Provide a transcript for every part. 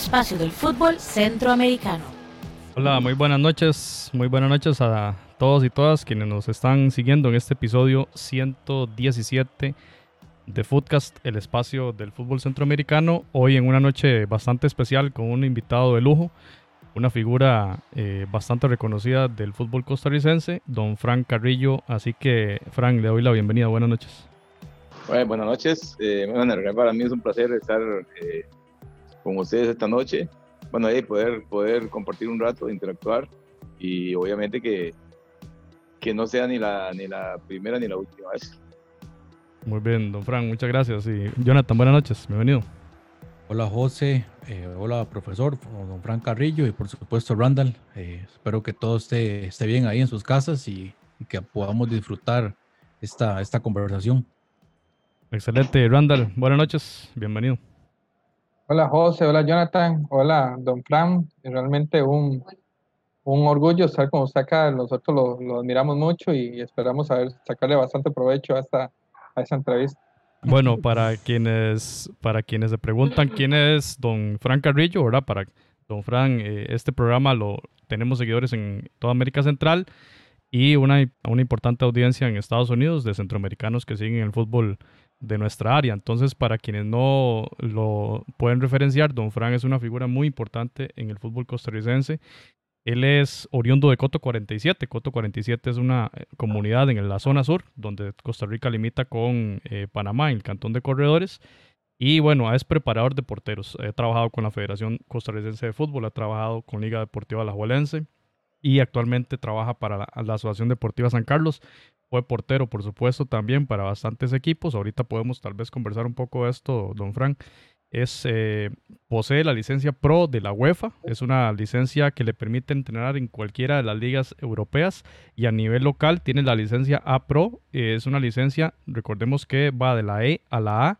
espacio del fútbol centroamericano. Hola, muy buenas noches, muy buenas noches a todos y todas quienes nos están siguiendo en este episodio 117 de Footcast, el espacio del fútbol centroamericano. Hoy en una noche bastante especial con un invitado de lujo, una figura eh, bastante reconocida del fútbol costarricense, don Frank Carrillo. Así que, Frank, le doy la bienvenida. Buenas noches. buenas noches. Eh, bueno, para mí es un placer estar eh, con ustedes esta noche. Bueno, ahí poder, poder compartir un rato, interactuar y obviamente que, que no sea ni la, ni la primera ni la última vez. Muy bien, don Frank, muchas gracias. Y Jonathan, buenas noches, bienvenido. Hola José, eh, hola profesor, don Frank Carrillo y por supuesto Randall. Eh, espero que todo esté, esté bien ahí en sus casas y, que podamos disfrutar esta, esta conversación. Excelente, Randall, buenas noches, bienvenido. Hola José, hola Jonathan, hola don Frank. Realmente un, un orgullo estar con usted acá. Nosotros lo, lo admiramos mucho y esperamos saber, sacarle bastante provecho a esta, a esta entrevista. Bueno, para quienes, para quienes se preguntan quién es don Frank Carrillo, ¿verdad? Para don Frank, eh, este programa lo tenemos seguidores en toda América Central y una, una importante audiencia en Estados Unidos de centroamericanos que siguen el fútbol de nuestra área. Entonces, para quienes no lo pueden referenciar, don Frank es una figura muy importante en el fútbol costarricense él es oriundo de Coto 47. Coto 47 es una eh, comunidad en la zona sur, donde Costa Rica limita con eh, Panamá, en el cantón de Corredores. Y bueno, es preparador de porteros. Ha trabajado con la Federación Costarricense de Fútbol, ha trabajado con Liga Deportiva Alajuelense y actualmente trabaja para la, Asociación Deportiva San Carlos. Fue portero, por supuesto, también para bastantes equipos. Ahorita podemos tal vez conversar un poco de esto, don Frank es, eh, posee la licencia Pro de la UEFA. Es una licencia que le permite entrenar en cualquiera de las ligas europeas y a nivel local tiene la licencia A Pro. es una licencia, recordemos que va de la E a la A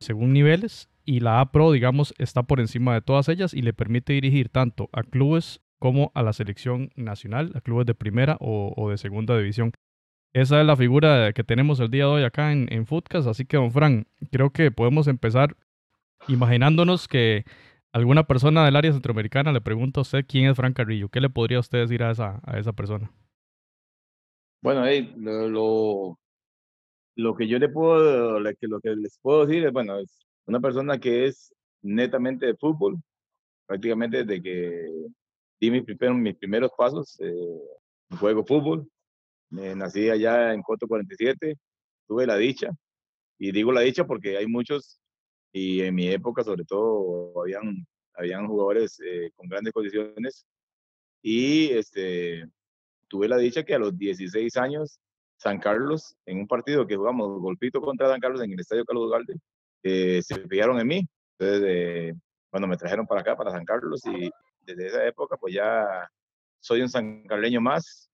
según niveles y la A Pro, digamos, está por encima de todas ellas y le permite dirigir tanto a clubes como a la selección nacional, a clubes de primera o, de segunda división. Esa es la figura que tenemos el día de hoy acá en, en Footcast. Así que, don Fran, creo que podemos empezar imaginándonos que alguna persona del área centroamericana le pregunta a usted quién es Frank Carrillo, ¿qué le podría usted decir a esa, a esa persona? Bueno, lo, lo, que yo le puedo, lo que les puedo decir es, bueno, es una persona que es netamente de fútbol, prácticamente desde que di mis primeros, mis primeros pasos, eh, juego fútbol, nací allá en Coto 47, tuve la dicha, y digo la dicha porque hay muchos y en mi época sobre todo habían, habían jugadores eh, con grandes condiciones y este, tuve la dicha que a los 16 años San Carlos, en un partido que jugamos golpito contra San Carlos en el Estadio Carlos Galde, eh, se fijaron en mí. Entonces, eh, cuando me trajeron para acá, para San Carlos, y desde esa época, pues ya soy un sancarleño más.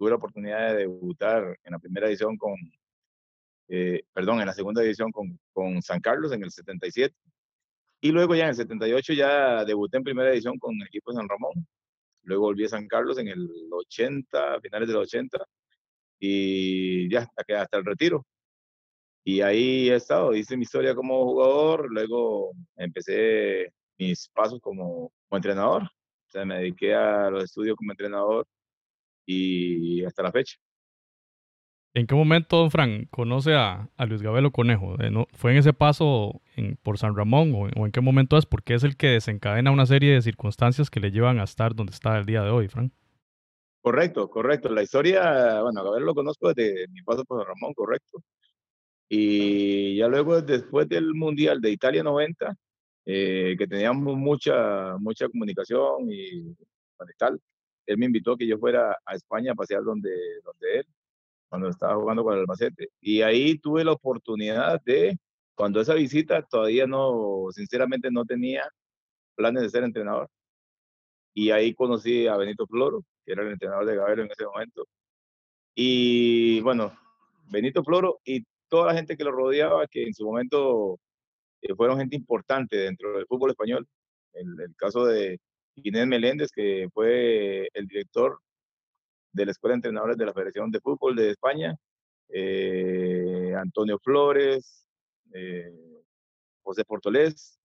Tuve la oportunidad de debutar en la primera edición con, eh, perdón, en la segunda división con, con San Carlos en el 77. Y luego ya en el 78 ya debuté en primera división con el equipo de San Ramón. Luego volví a San Carlos en el 80, finales del 80. Y ya hasta, hasta el retiro. Y ahí he estado, hice mi historia como jugador, luego empecé mis pasos como, como entrenador. O sea, me dediqué a los estudios como entrenador y hasta la fecha. ¿En qué momento, don Fran, conoce a, Luis Gabelo Conejo? Eh, ¿Fue en ese paso por San Ramón o, en qué momento es? Porque es el que desencadena una serie de circunstancias que le llevan a estar donde está el día de hoy, Fran. Correcto, correcto. La historia, bueno, Gabelo lo conozco desde mi paso por San Ramón, correcto. Y ya luego, después del Mundial de Italia 90, eh, que teníamos mucha, mucha comunicación y tal, él me invitó a que yo fuera a España a pasear donde, donde él cuando estaba jugando con el Albacete. Y ahí tuve la oportunidad de, cuando esa visita todavía no, sinceramente no tenía planes de ser entrenador. Y ahí conocí a Benito Floro, que era el entrenador de Gabero en ese momento. Y bueno, Benito Floro y toda la gente que lo rodeaba, que en su momento eh, fueron gente importante dentro del fútbol español. El, el caso de Inés Meléndez, que fue el director de la Escuela de Entrenadores de la Federación de Fútbol de España, eh, Antonio Flores, eh, José Portolés,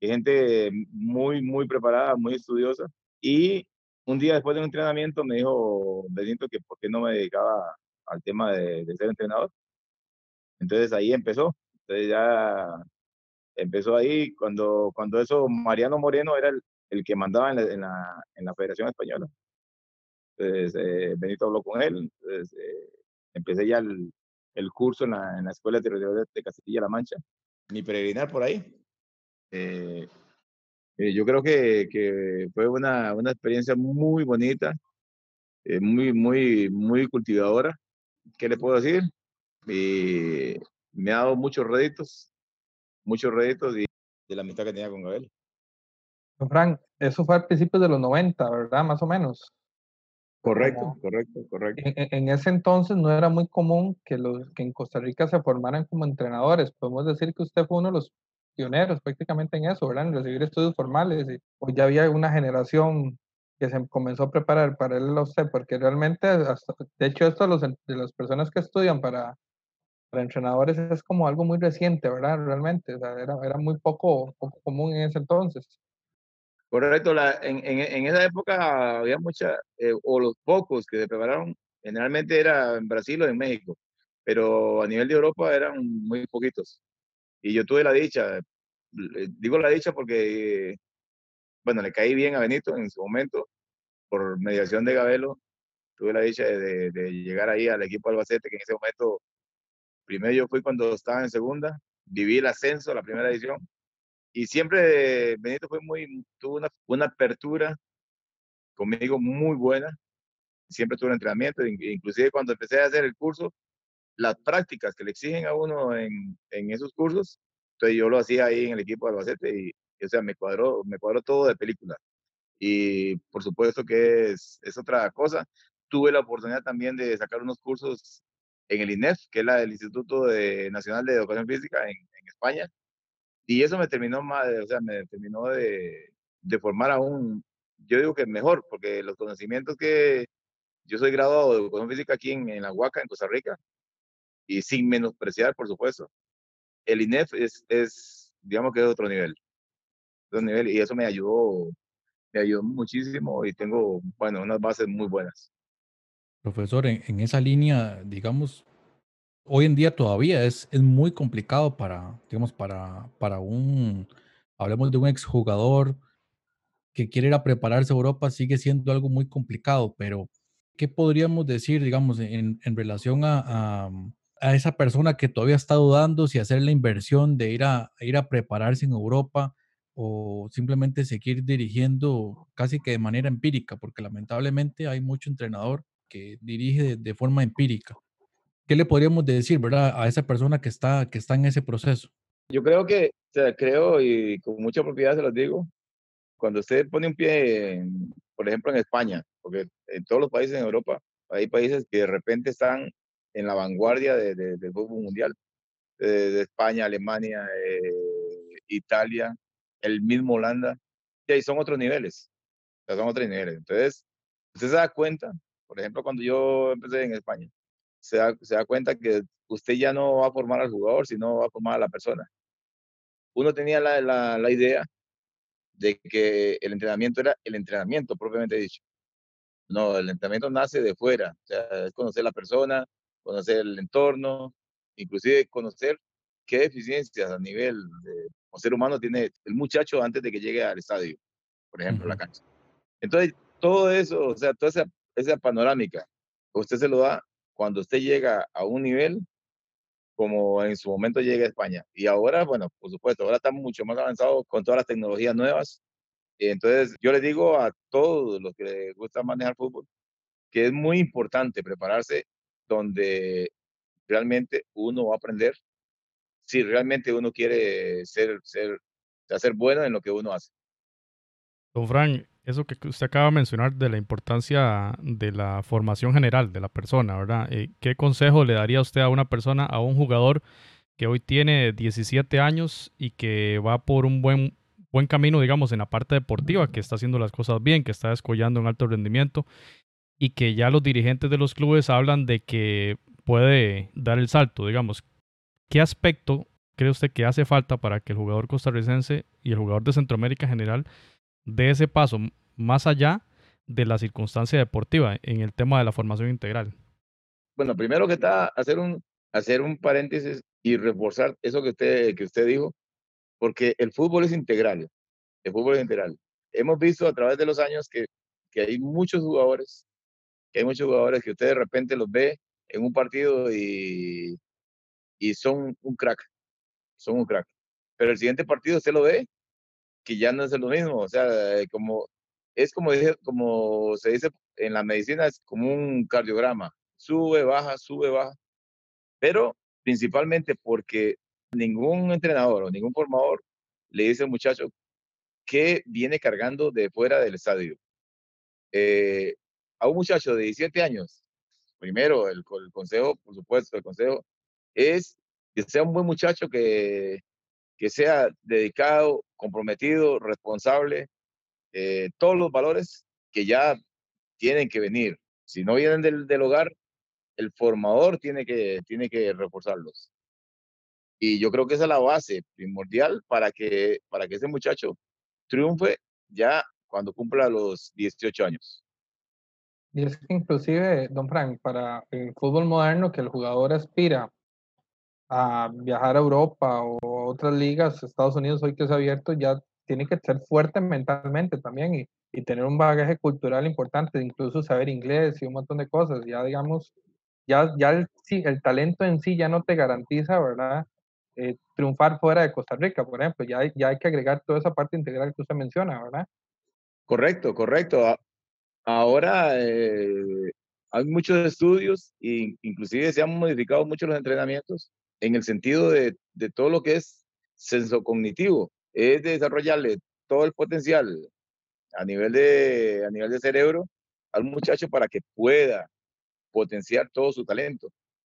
gente muy, muy preparada, muy estudiosa. Y un día después de un entrenamiento me dijo Benito que por qué no me dedicaba al tema de, ser entrenador. Entonces ahí empezó. Entonces ya empezó ahí cuando, cuando eso, Mariano Moreno era el, el que mandaba en la, en la, en la Federación Española. Entonces eh, Benito habló con él. Entonces, eh, empecé ya el, el curso en la, en la Escuela Territorial de Castilla-La Mancha. Mi peregrinar por ahí. Eh, eh, yo creo que, que fue una, una, experiencia muy bonita, eh, muy, muy, muy cultivadora. ¿Qué le puedo decir? me ha dado muchos réditos, muchos réditos de, de la amistad que tenía con Gabriel. Frank, eso fue a principios de los 90, ¿verdad? Más o menos. Correcto, correcto, correcto. En, ese entonces no era muy común que, los, que en Costa Rica se formaran como entrenadores. Podemos decir que usted fue uno de los pioneros prácticamente en eso, ¿verdad? En recibir estudios formales. Y, ya había una generación que se comenzó a preparar para él a usted, porque realmente, de hecho, esto de, los, de las personas que estudian para, para entrenadores es como algo muy reciente, ¿verdad? Realmente, o sea, era, era muy poco, poco común en ese entonces. Correcto, la, en, en, esa época había mucha, eh, o los pocos que se prepararon, generalmente era en Brasil o en México, pero a nivel de Europa eran muy poquitos. Y yo tuve la dicha, digo la dicha porque, bueno, le caí bien a Benito en su momento, por mediación de Gabelo, tuve la dicha de, de llegar ahí al equipo Albacete, que en ese momento, primero yo fui cuando estaba en segunda, viví el ascenso, la primera edición, y siempre Benito fue muy, tuvo una, una apertura conmigo muy buena. Siempre tuvo entrenamiento, inclusive cuando empecé a hacer el curso, las prácticas que le exigen a uno en, en esos cursos, entonces yo lo hacía ahí en el equipo de Albacete y, o sea, me cuadró, me cuadró todo de película. Y por supuesto que es, es otra cosa. Tuve la oportunidad también de sacar unos cursos en el INEF, que es la, el Instituto de, Nacional de Educación Física en, en España, y eso me terminó más, o sea, me terminó de, de formar aún, yo digo que mejor, porque los conocimientos que yo soy graduado de educación física aquí en, en la Huaca, en Costa Rica, y sin menospreciar, por supuesto, el INEF es, es digamos que es otro nivel, otro nivel, y eso me ayudó, me ayudó muchísimo y tengo, bueno, unas bases muy buenas. Profesor, en, en esa línea, digamos, hoy en día todavía es, es muy complicado para, digamos, para, para un, hablemos de un exjugador que quiere ir a prepararse a Europa, sigue siendo algo muy complicado, pero ¿qué podríamos decir, digamos, en, en relación a, a, esa persona que todavía está dudando si hacer la inversión de ir a, ir a prepararse en Europa o simplemente seguir dirigiendo casi que de manera empírica, porque lamentablemente hay mucho entrenador que dirige de forma empírica. ¿Qué le podríamos decir, verdad, a esa persona que está, que está en ese proceso? Yo creo que, o sea, creo y con mucha propiedad se los digo, cuando usted pone un pie, en, por ejemplo, en España, porque en todos los países en Europa hay países que de repente están en la vanguardia de, de, del fútbol mundial, de, de España, Alemania, eh, Italia, el mismo Holanda, y ahí son otros niveles, o sea, son otros niveles. Entonces, usted se da cuenta, por ejemplo, cuando yo empecé en España, se da, se da cuenta que usted ya no va a formar al jugador, sino va a formar a la persona. Uno tenía la, la, la idea de que el entrenamiento era el entrenamiento propiamente dicho. No, el entrenamiento nace de fuera, o sea, es conocer la persona, conocer el entorno, inclusive conocer qué deficiencias a nivel de, como ser humano tiene el muchacho antes de que llegue al estadio, por ejemplo, uh -huh. la cancha. Entonces, todo eso, o sea, toda esa, esa panorámica, usted se lo da cuando usted llega a un nivel como en su momento llega a España. Y ahora, bueno, por supuesto, ahora estamos mucho más avanzados con todas las tecnologías nuevas. Entonces, yo le digo a todos los que les gusta manejar fútbol que es muy importante prepararse donde realmente uno va a aprender si realmente uno quiere ser, ser, ser bueno en lo que uno hace. Don Frank, eso que usted acaba de mencionar de la importancia de la formación general de la persona, ¿verdad? Eh, ¿Qué consejo le daría usted a una persona, a un jugador que hoy tiene 17 años y que va por un buen, buen camino, digamos, en la parte deportiva, que está haciendo las cosas bien, que está descollando en alto rendimiento y que ya los dirigentes de los clubes hablan de que puede dar el salto, digamos? ¿Qué aspecto cree usted que hace falta para que el jugador costarricense y el jugador de Centroamérica en general dé ese paso más allá de la circunstancia deportiva en el tema de la formación integral? Bueno, primero que está, hacer un, hacer un paréntesis y reforzar eso que usted, que usted dijo, porque el fútbol es integral. El fútbol es integral. Hemos visto a través de los años que, que hay muchos jugadores, que hay muchos jugadores que usted de repente los ve en un partido y, y son un crack, son un crack. Pero el siguiente partido usted lo ve que ya no es lo mismo, o sea, eh, como es como, como se dice en la medicina, es como un cardiograma, sube, baja, sube, baja, pero principalmente porque ningún entrenador o ningún formador le dice al muchacho que viene cargando de fuera del estadio. Eh, a un muchacho de 17 años, primero el, el, consejo, por supuesto, el consejo es que sea un buen muchacho que, que sea dedicado, comprometido, responsable, eh, todos los valores que ya tienen que venir. Si no vienen del, del hogar, el formador tiene que, tiene que reforzarlos. Y yo creo que esa es la base primordial para que, para que ese muchacho triunfe ya cuando cumpla los 18 años. Y es que inclusive, don Frank, para el fútbol moderno que el jugador aspira a viajar a Europa o a otras ligas, Estados Unidos hoy que es abierto, ya tiene que ser fuerte mentalmente también y, y, tener un bagaje cultural importante, incluso saber inglés y un montón de cosas. Ya digamos, ya, ya el, sí, el talento en sí ya no te garantiza, ¿verdad? Eh, triunfar fuera de Costa Rica, por ejemplo. Ya, ya hay que agregar toda esa parte integral que usted menciona, ¿verdad? Correcto, correcto. Ahora eh, hay muchos estudios e inclusive se han modificado mucho los entrenamientos en el sentido de, de todo lo que es senso cognitivo es desarrollarle todo el potencial a nivel de, a nivel de cerebro al muchacho para que pueda potenciar todo su talento.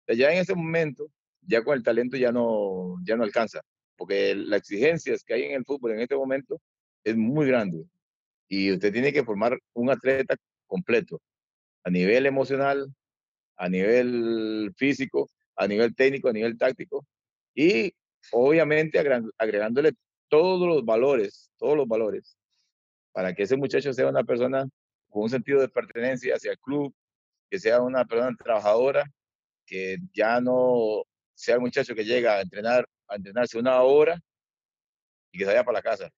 Ya en ese momento, ya con el talento ya no, ya no alcanza, porque la exigencia que hay en el fútbol en este momento es muy grande y usted tiene que formar un atleta completo a nivel emocional, a nivel físico, a nivel técnico, a nivel táctico y obviamente agregándole todos los valores, todos los valores, para que ese muchacho sea una persona con un sentido de pertenencia hacia el club, que sea una persona trabajadora, que ya no sea un muchacho que llega a entrenar, a entrenarse una hora y que se vaya para la casa.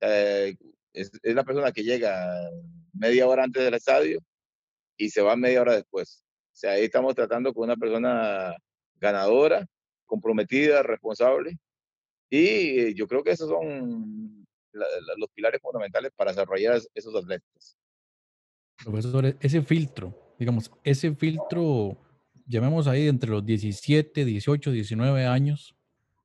es, es, la persona que llega media hora antes del estadio y se va media hora después. O sea, ahí estamos tratando con una persona ganadora, comprometida, responsable y yo creo que esos son los pilares fundamentales para desarrollar esos atletas. Profesor, e, ese filtro, digamos, ese filtro, llamemos ahí entre los 17, 18, 19 años,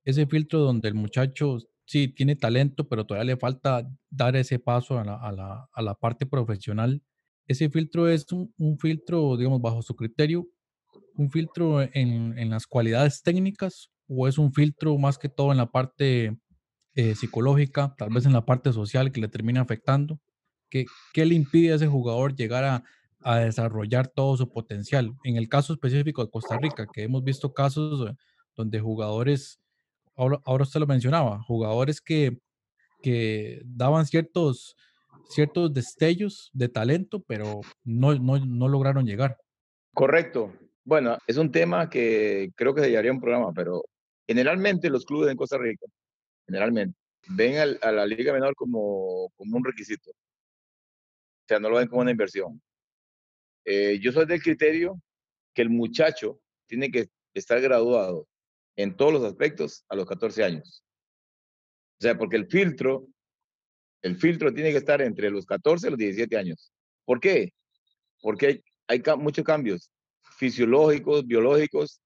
ese filtro donde el muchacho sí tiene talento, pero todavía le falta dar ese paso a la, a la, a la parte profesional. Ese filtro es un, un, filtro, digamos, bajo su criterio, un filtro en, en las cualidades técnicas o es un filtro más que todo en la parte eh, psicológica, tal vez en la parte social que le termina afectando? ¿Qué, qué le impide a ese jugador llegar a, a, desarrollar todo su potencial? En el caso específico de Costa Rica, que hemos visto casos eh, donde jugadores, ahora, ahora usted lo mencionaba, jugadores que, que daban ciertos, ciertos destellos de talento, pero no, no, no lograron llegar. Correcto. Bueno, es un tema que creo que se llevaría un programa, pero Generalmente los clubes en Costa Rica, generalmente, ven a la liga menor como, como un requisito. O sea, no lo ven como una inversión. Eh, yo soy del criterio que el muchacho tiene que estar graduado en todos los aspectos a los 14 años. O sea, porque el filtro, el filtro tiene que estar entre los 14 y los 17 años. ¿Por qué? Porque hay, hay muchos cambios fisiológicos, biológicos,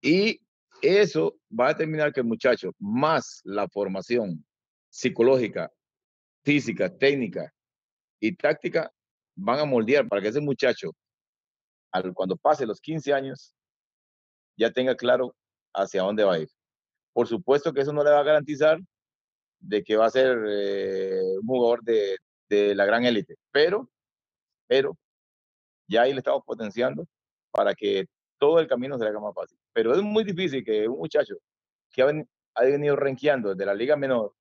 y eso va a determinar que el muchacho, más la formación psicológica, física, técnica y táctica, van a moldear para que ese muchacho, cuando pase los 15 años, ya tenga claro hacia dónde va a ir. Por supuesto que eso no le va a garantizar de que va a ser eh, un jugador de, de la gran élite, pero, pero ya ahí le estamos potenciando para que todo el camino se haga más fácil. Pero es muy difícil que un muchacho que ha, ha venido rankeando desde la liga menor,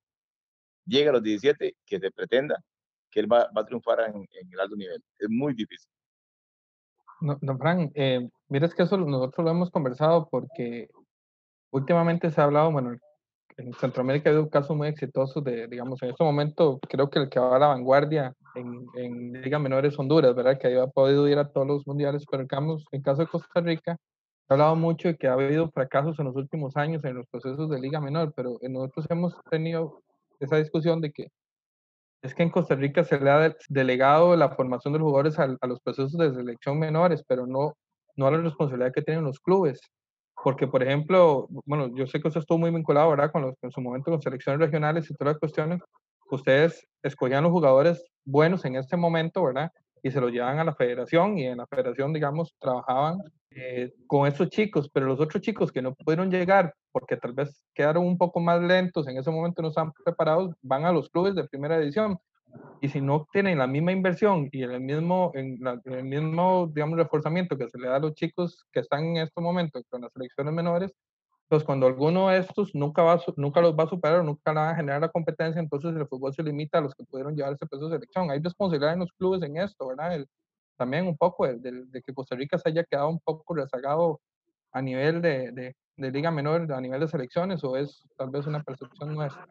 llega a los 17, que se pretenda que él va, va a triunfar en, en, el alto nivel. Es muy difícil. No, don Fran, eh, mira, es que eso nosotros lo hemos conversado porque últimamente se ha hablado, bueno, en Centroamérica ha habido casos muy exitosos de, digamos, en este momento creo que el que va a la vanguardia en, en Liga Menor es Honduras, ¿verdad? Que ha podido ir a todos los mundiales, pero caso, en caso de Costa Rica, ha hablado mucho de que ha habido fracasos en los últimos años en los procesos de Liga Menor, pero nosotros hemos tenido esa discusión de que es que en Costa Rica se le ha delegado la formación de los jugadores a, a los procesos de selección menores, pero no, no a la responsabilidad que tienen los clubes. Porque, por ejemplo, bueno, yo sé que usted estuvo muy vinculado, ¿verdad? Con los, en su momento con selecciones regionales y todas las cuestiones. Ustedes escogían los jugadores buenos en ese momento, ¿verdad? Y se los llevaban a la federación y en la federación, digamos, trabajaban eh, con esos chicos, pero los otros chicos que no pudieron llegar porque tal vez quedaron un poco más lentos, en ese momento no están preparados, van a los clubes de primera edición. Y si no tienen la misma inversión y el mismo, en la, el mismo, digamos, reforzamiento que se le da a los chicos que están en este momento con las selecciones menores, pues cuando alguno de estos nunca, va, nunca los va a superar, nunca van a generar la competencia, entonces el fútbol se limita a los que pudieron llevar ese peso de selección. Hay responsabilidad en los clubes en esto, ¿verdad? El, también un poco de, de, que Costa Rica se haya quedado un poco rezagado a nivel de, de liga menor, a nivel de selecciones, o es tal vez una percepción nuestra.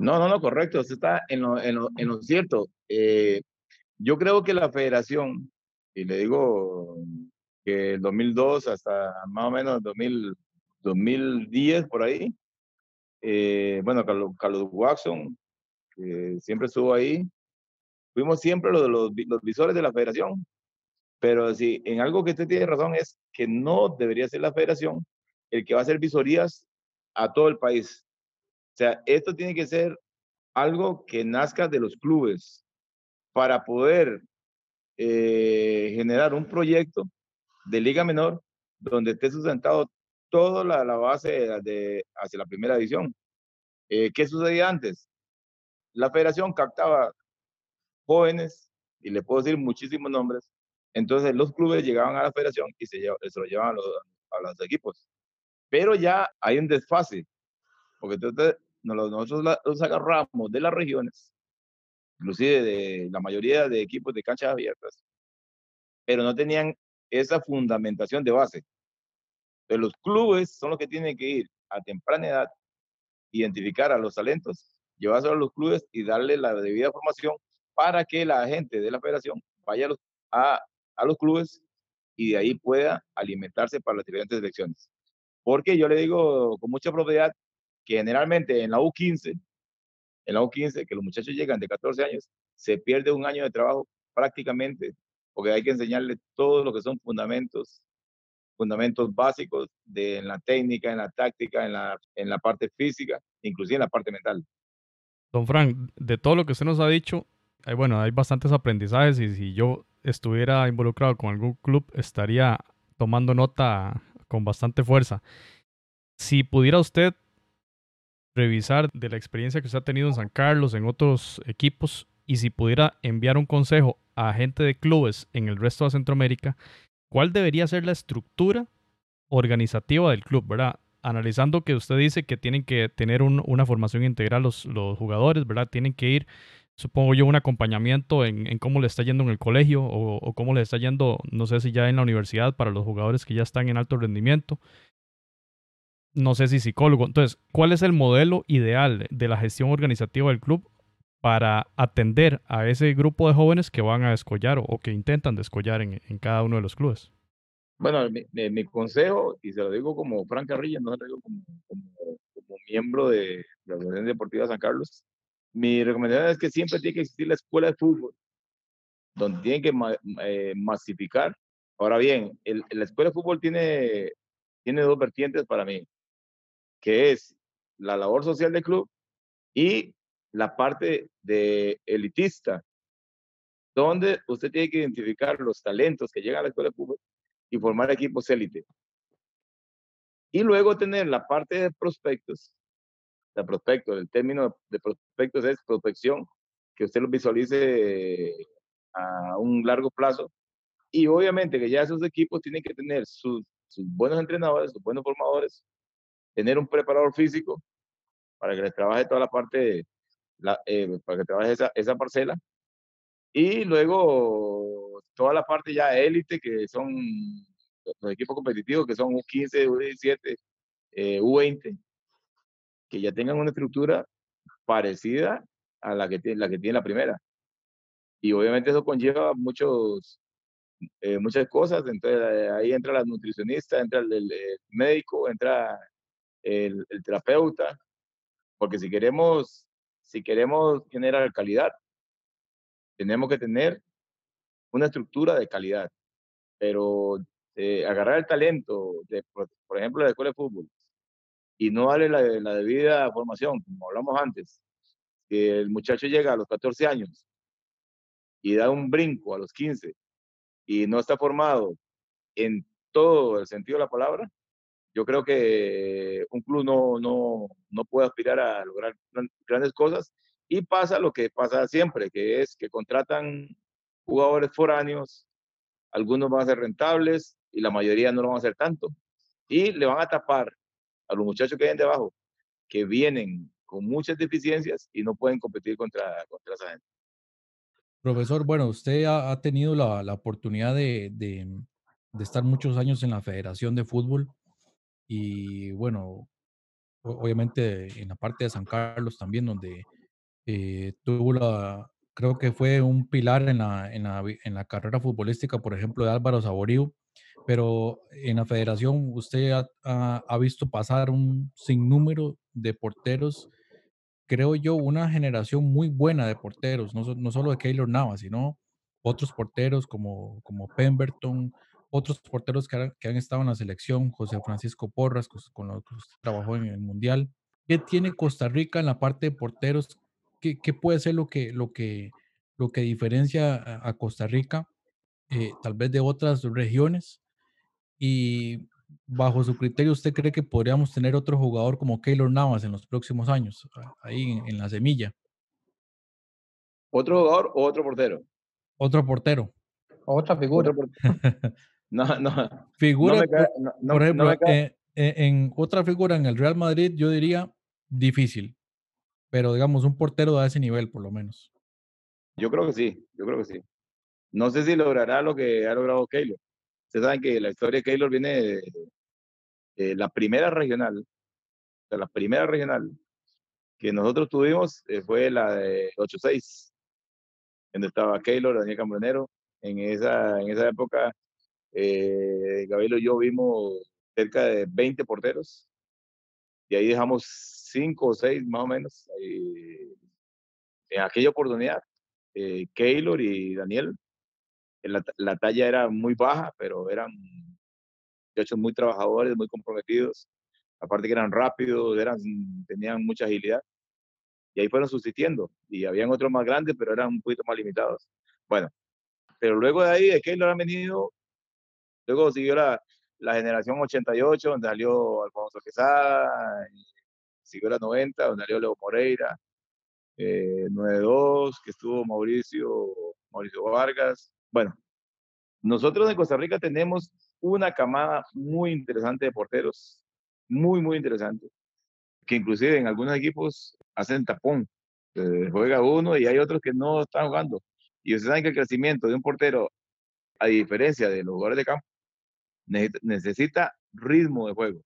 No, no, no, correcto. Usted está en lo, en lo, en lo cierto. Eh, yo creo que la federación, y le digo que el 2002 hasta más o menos 2000, 2010 por ahí, eh, bueno, Carlos, Carlos Watson, que siempre estuvo ahí, fuimos siempre los, los, visores de la federación, pero sí, en algo que usted tiene razón es que no debería ser la federación el que va a hacer visorías a todo el país. O sea, esto tiene que ser algo que nazca de los clubes para poder eh, generar un proyecto de liga menor donde esté sustentado toda la, base de, hacia la primera división. Eh, ¿Qué sucedía antes? La federación captaba jóvenes, y le puedo decir muchísimos nombres, entonces los clubes llegaban a la federación y se, se llevaban a los equipos. Pero ya hay un desfase, porque entonces nosotros los agarramos de las regiones, inclusive de la mayoría de equipos de canchas abiertas, pero no tenían esa fundamentación de base. Pero los clubes son los que tienen que ir a temprana edad, identificar a los talentos, llevárselos a los clubes y darle la debida formación para que la gente de la federación vaya a los, a, a los clubes y de ahí pueda alimentarse para las diferentes selecciones. Porque yo le digo con mucha propiedad que generalmente en la U15, en la U15, que los muchachos llegan de 14 años, se pierde un año de trabajo prácticamente, porque hay que enseñarles todo lo que son fundamentos, fundamentos básicos de en la técnica, en la táctica, en la, en la parte física, inclusive en la parte mental. Don Frank, de todo lo que usted nos ha dicho, hay, bueno, hay bastantes aprendizajes y si yo estuviera involucrado con algún club, estaría tomando nota con bastante fuerza. Si pudiera usted revisar de la experiencia que usted ha tenido en San Carlos, en otros equipos, y si pudiera enviar un consejo a gente de clubes en el resto de Centroamérica, ¿cuál debería ser la estructura organizativa del club, verdad? Analizando que usted dice que tienen que tener un, una formación integral los, los jugadores, ¿verdad? Tienen que ir supongo yo, un acompañamiento en, en, cómo le está yendo en el colegio o, o, cómo le está yendo, no sé si ya en la universidad para los jugadores que ya están en alto rendimiento. No sé si psicólogo. Entonces, ¿cuál es el modelo ideal de la gestión organizativa del club para atender a ese grupo de jóvenes que van a descollar o, o que intentan descollar en, en, cada uno de los clubes? Bueno, mi, mi, consejo, y se lo digo como Frank Carrilla, no se lo digo como, como, como miembro de la Asociación Deportiva San Carlos, mi recomendación es que siempre tiene que existir la escuela de fútbol, donde tienen que eh, masificar. Ahora bien, el, la escuela de fútbol tiene, tiene dos vertientes para mí, que es la labor social del club y la parte de elitista, donde usted tiene que identificar los talentos que llegan a la escuela de y formar equipos élite. Y luego tener la parte de prospectos, de prospectos. El término de prospectos es prospección, que usted lo visualice a un largo plazo. Y obviamente que ya esos equipos tienen que tener sus buenos entrenadores, sus buenos formadores, tener un preparador físico para que les trabaje toda la parte, la, eh, para que trabaje esa, esa parcela. Y luego toda la parte ya élite, que son los equipos competitivos, que son U15, U17, eh, U20, que ya tengan una estructura parecida a la que tiene la, que tiene la primera. Y obviamente eso conlleva muchos, eh, muchas cosas. Entonces ahí entra la nutricionista, entra el, médico, entra el, terapeuta, porque si queremos, si queremos generar calidad, tenemos que tener una estructura de calidad. Pero eh, agarrar el talento, de, por ejemplo, la escuela de fútbol, y no darle la, la debida formación, como hablamos antes, que el muchacho llega a los 14 años y da un brinco a los 15 y no está formado en todo el sentido de la palabra, yo creo que un club no, no, no puede aspirar a lograr grandes cosas y pasa lo que pasa siempre, que es que contratan jugadores foráneos, algunos van a ser rentables y la mayoría no lo van a hacer tanto. Y le van a tapar a los muchachos que vienen debajo, que vienen con muchas deficiencias y no pueden competir contra, contra esa gente. Profesor, bueno, usted ha, tenido la, la oportunidad de, de, estar muchos años en la Federación de Fútbol y bueno, obviamente en la parte de San Carlos también, donde eh, tuvo la, creo que fue un pilar en la, en la, en la carrera futbolística, por ejemplo, de Álvaro Saborío, pero en la federación usted ha, visto pasar un sinnúmero de porteros creo yo, una generación muy buena de porteros, no, no solo de Keylor Navas, sino otros porteros como, como Pemberton, otros porteros que han, que han estado en la selección, José Francisco Porras, con los que trabajó en el Mundial. ¿Qué tiene Costa Rica en la parte de porteros? ¿Qué, qué puede ser lo que, lo que, lo que diferencia a, a Costa Rica, eh, tal vez de otras regiones? Y bajo su criterio, ¿usted cree que podríamos tener otro jugador como Keylor Navas en los próximos años, ahí en, en la semilla? ¿Otro jugador o otro portero? Otro portero. Otra figura. Otro portero. no, no. Figura, no me cae, por, no, no, por ejemplo, me eh, eh, en otra figura en el Real Madrid, yo diría difícil, pero digamos un portero de ese nivel, por lo menos. Yo creo que sí, yo creo que sí. No sé si logrará lo que ha logrado Keylor. Ustedes saben que la historia de Keylor viene de, de la primera regional, la primera regional que nosotros tuvimos eh, fue la de 8-6, donde estaba Keylor, Daniel Cambronero. En esa, en esa época, eh, Gabriel y yo vimos cerca de 20 porteros y ahí dejamos 5 o 6 más o menos. En aquella oportunidad, eh, Keylor y Daniel, la, la, talla era muy baja, pero eran muchachos muy trabajadores, muy comprometidos. Aparte que eran rápidos, eran, tenían mucha agilidad. Y ahí fueron subsistiendo. Y habían otros más grandes, pero eran un poquito más limitados. Bueno, pero luego de ahí, de Keylor han venido, luego siguió la, la generación 88, donde salió Alfonso Quesada, siguió la 90, donde salió Leo Moreira, eh, 92, que estuvo Mauricio, Mauricio Vargas. Bueno, nosotros en Costa Rica tenemos una camada muy interesante de porteros, muy, muy interesante, que inclusive en algunos equipos hacen tapón. Eh, juega uno y hay otros que no están jugando. Y ustedes saben que el crecimiento de un portero, a diferencia de los jugadores de campo, necesita ritmo de juego.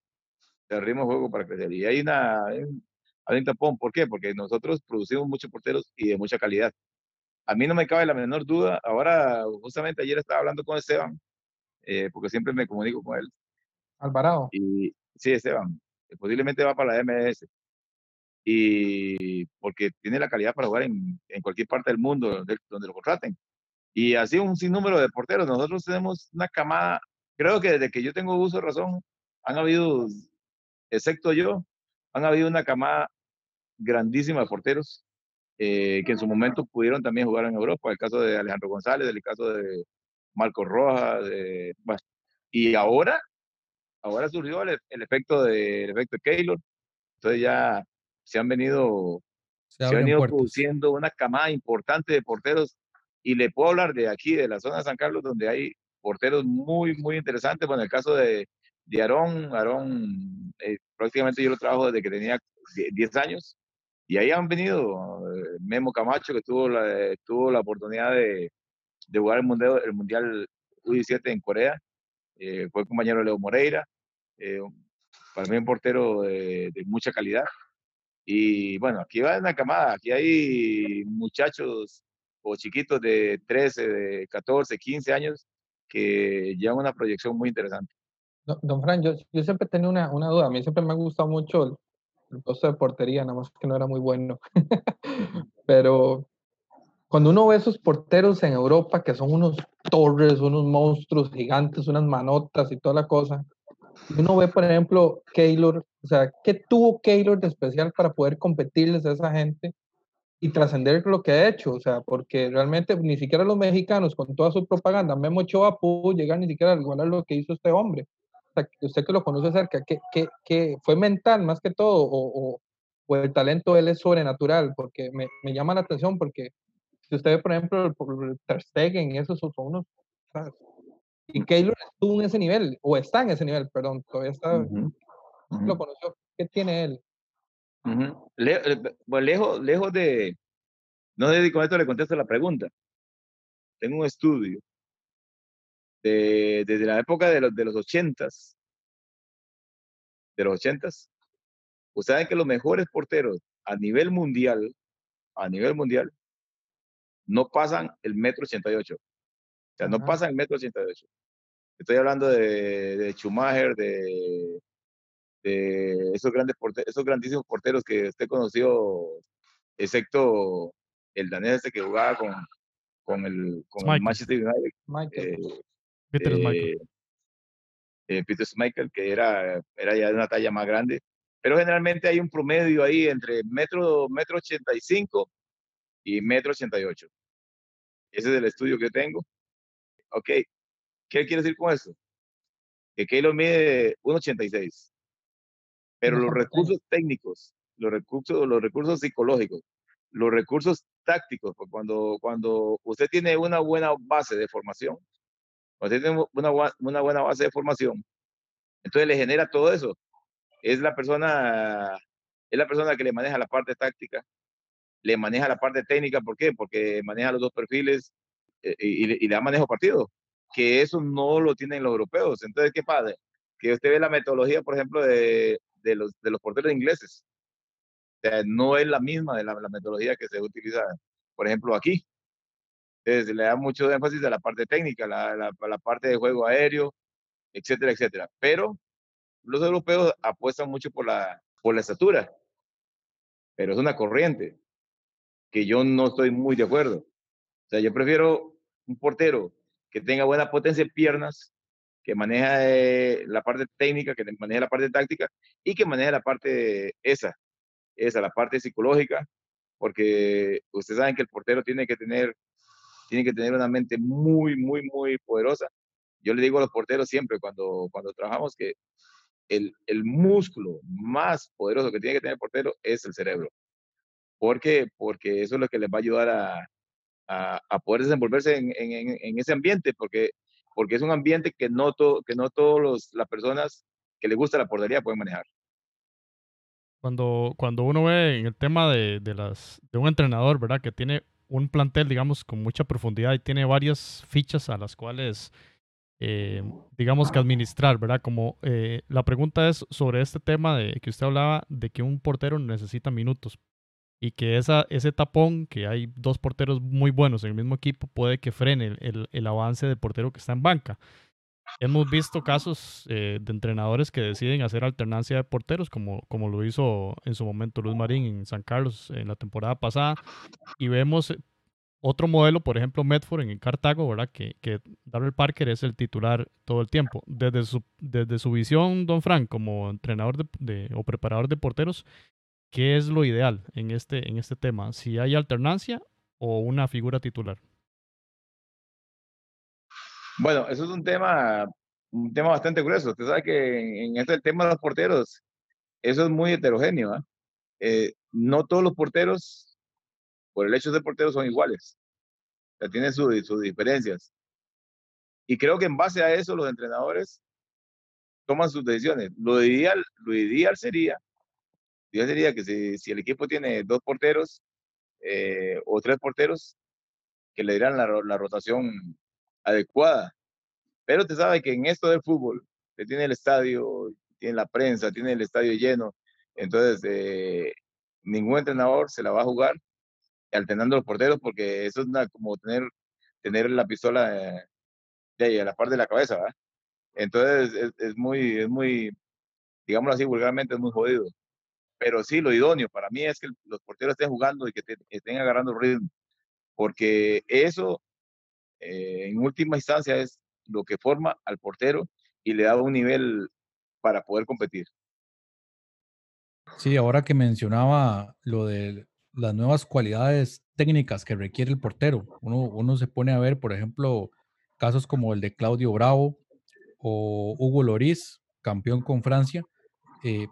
El ritmo de juego para crecer. Y hay, una, hay, un, hay un tapón. ¿Por qué? Porque nosotros producimos muchos porteros y de mucha calidad. A mí no me cabe la menor duda. Ahora, justamente ayer estaba hablando con Esteban, eh, porque siempre me comunico con él. Alvarado. Y sí, Esteban, posiblemente va para la MS. Y porque tiene la calidad para jugar en, en cualquier parte del mundo donde, donde, lo contraten. Y así un sinnúmero de porteros. Nosotros tenemos una camada, creo que desde que yo tengo uso de razón, han habido, excepto yo, han habido una camada grandísima de porteros eh, que en su momento pudieron también jugar en Europa. El caso de Alejandro González, el caso de Marco Rojas, de, bueno, y ahora, ahora surgió el, el efecto de, el efecto de Keylor. Entonces ya se han venido, se, se han venido produciendo una camada importante de porteros y le puedo hablar de aquí, de la zona de San Carlos, donde hay porteros muy, muy interesantes. Bueno, el caso de, de Aarón. Aarón, eh, prácticamente yo lo trabajo desde que tenía 10 años. Y ahí han venido eh, Memo Camacho, que tuvo la, tuvo la oportunidad de, de jugar el mundial, el mundial U17 en Corea. Eh, fue compañero de Leo Moreira. para mí un portero de, de mucha calidad. Y bueno, aquí va una camada, aquí hay muchachos o chiquitos de 13, de 14, 15 años que llevan una proyección muy interesante. Don, Fran, yo, yo, siempre tenía una, una, duda, a mí siempre me ha gustado mucho el, el de portería, nada más que no era muy bueno. Pero cuando uno ve esos porteros en Europa que son unos torres, unos monstruos gigantes, unas manotas y toda la cosa, uno ve, por ejemplo, Keylor, o sea, ¿qué tuvo Keylor de especial para poder competirles a esa gente y trascender lo que ha hecho? O sea, porque realmente ni siquiera los mexicanos, con toda su propaganda, Memo Ochoa pudo llegar ni siquiera a igualar lo que hizo este hombre. O sea, usted que lo conoce cerca, ¿qué, qué, qué fue mental más que todo? O, o, el talento él es sobrenatural? Porque me, me, llama la atención, porque si usted ve, por ejemplo, el, el Ter Stegen, esos son unos... Y Keylor estuvo en ese nivel, o está en ese nivel, perdón, todavía está, lo conoció. ¿Qué tiene él? Eh, lejos, lejos de, no sé si con esto le contesto la pregunta. Tengo un estudio de, desde la época de los, de los ochentas, de los ochentas. Ustedes saben que los mejores porteros a nivel mundial, a nivel mundial, no pasan el metro ochenta y ocho. O sea, no pasan el metro 88. Estoy hablando de, de Schumacher, de, de esos, grandes porteros, esos grandísimos porteros que usted conoció, excepto el danés este que jugaba con, con, el, con el Manchester United. Michael. Eh, Peter eh, Michael. Eh, Peter Michael, que era, era ya de una talla más grande. Pero generalmente hay un promedio ahí entre metro, metro 85 y metro 88. Ese es el estudio que tengo. Ok, ¿qué quiere decir con eso? Que Keylor mide 1,86. Pero los recursos técnicos, los recursos, los recursos psicológicos, los recursos tácticos, pues cuando, cuando usted tiene una buena base de formación, cuando usted tiene una, una buena base de formación, entonces le genera todo eso. Es la persona, es la persona que le maneja la parte táctica, le maneja la parte técnica, ¿por qué? Porque maneja los dos perfiles, eh, y, le da manejo partido, que eso no lo tienen los europeos. Entonces, ¿qué pasa? Que usted ve la metodología, por ejemplo, de, de, los, de los porteros ingleses. O sea, no es la misma de la, metodología que se utiliza, por ejemplo, aquí. Entonces, le da mucho énfasis a la parte técnica, la, la, parte de juego aéreo, etcétera, etcétera. Pero los europeos apuestan mucho por la, por la estatura. Pero es una corriente que yo no estoy muy de acuerdo. O sea, yo prefiero un portero que tenga buena potencia en piernas, que maneja eh, la parte técnica, que maneja la parte táctica y que maneja la parte esa, esa, la parte psicológica, porque ustedes saben que el portero tiene que tener, tiene que tener una mente muy, muy, muy poderosa. Yo le digo a los porteros siempre cuando, cuando trabajamos que el, el músculo más poderoso que tiene que tener el portero es el cerebro. ¿Por qué? Porque eso es lo que les va a ayudar a, a, poder desenvolverse en, en, en, ese ambiente, porque, porque es un ambiente que no, to, que no todas las personas que les gusta la portería pueden manejar. Cuando, cuando uno ve en el tema de, de, las, de un entrenador, ¿verdad? Que tiene un plantel, digamos, con mucha profundidad y tiene varias fichas a las cuales, eh, digamos, que administrar, ¿verdad? Como eh, la pregunta es sobre este tema de que usted hablaba de que un portero necesita minutos y que ese tapón, que hay dos porteros muy buenos en el mismo equipo, puede que frene el, el, avance del portero que está en banca. Hemos visto casos eh, de entrenadores que deciden hacer alternancia de porteros, como, como lo hizo en su momento Luis Marín en San Carlos en la temporada pasada, y vemos eh, otro modelo, por ejemplo, Medford en Cartago, ¿verdad? Que, que Darrell Parker es el titular todo el tiempo. Desde su, desde su visión, Don Frank, como entrenador de, o preparador de porteros, ¿Qué es lo ideal en este, en este tema? ¿Si hay alternancia o una figura titular? Bueno, eso es un tema, un tema bastante grueso. Usted sabe que en este tema de los porteros, eso es muy heterogéneo. ¿ah? ¿eh? no todos los porteros, por el hecho de ser porteros, son iguales. O sea, tienen sus diferencias. Y creo que en base a eso los entrenadores toman sus decisiones. Lo ideal, lo ideal sería, ideal sería que si, el equipo tiene dos porteros eh, o tres porteros, que le dieran la, rotación adecuada. Pero usted sabe que en esto del fútbol, que tiene el estadio, tiene la prensa, tiene el estadio lleno, entonces eh, ningún entrenador se la va a jugar alternando los porteros porque eso es como tener, tener la pistola de a la parte de la cabeza. Entonces es, es, muy, es muy, digámoslo así vulgarmente, es muy jodido. Pero sí, lo idóneo para mí es que los porteros estén jugando y que, estén agarrando ritmo, porque eso eh, en última instancia es lo que forma al portero y le da un nivel para poder competir. Sí, ahora que mencionaba lo de las nuevas cualidades técnicas que requiere el portero, uno, uno se pone a ver, por ejemplo, casos como el de Claudio Bravo o Hugo Loris, campeón con Francia. Eh,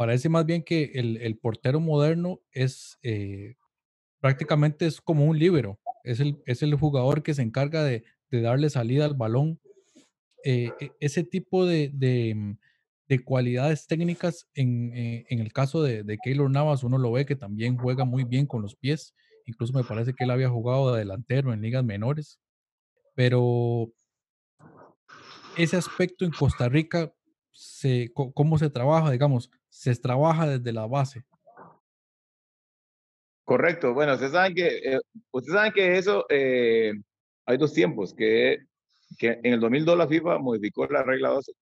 parece más bien que el, el portero moderno es eh, prácticamente es como un líbero, es el, es el jugador que se encarga de, de darle salida al balón. Eh, ese tipo de, de, de, cualidades técnicas, en, eh, en el caso de, de, Keylor Navas, uno lo ve que también juega muy bien con los pies. Incluso me parece que él había jugado de delantero en ligas menores. Pero ese aspecto en Costa Rica, se, ¿cómo se trabaja? Digamos, se trabaja desde la base. Correcto. Bueno, ustedes saben que, eh, ustedes saben que eso, eh, hay dos tiempos, que, que en el 2002 la FIFA modificó la regla 12.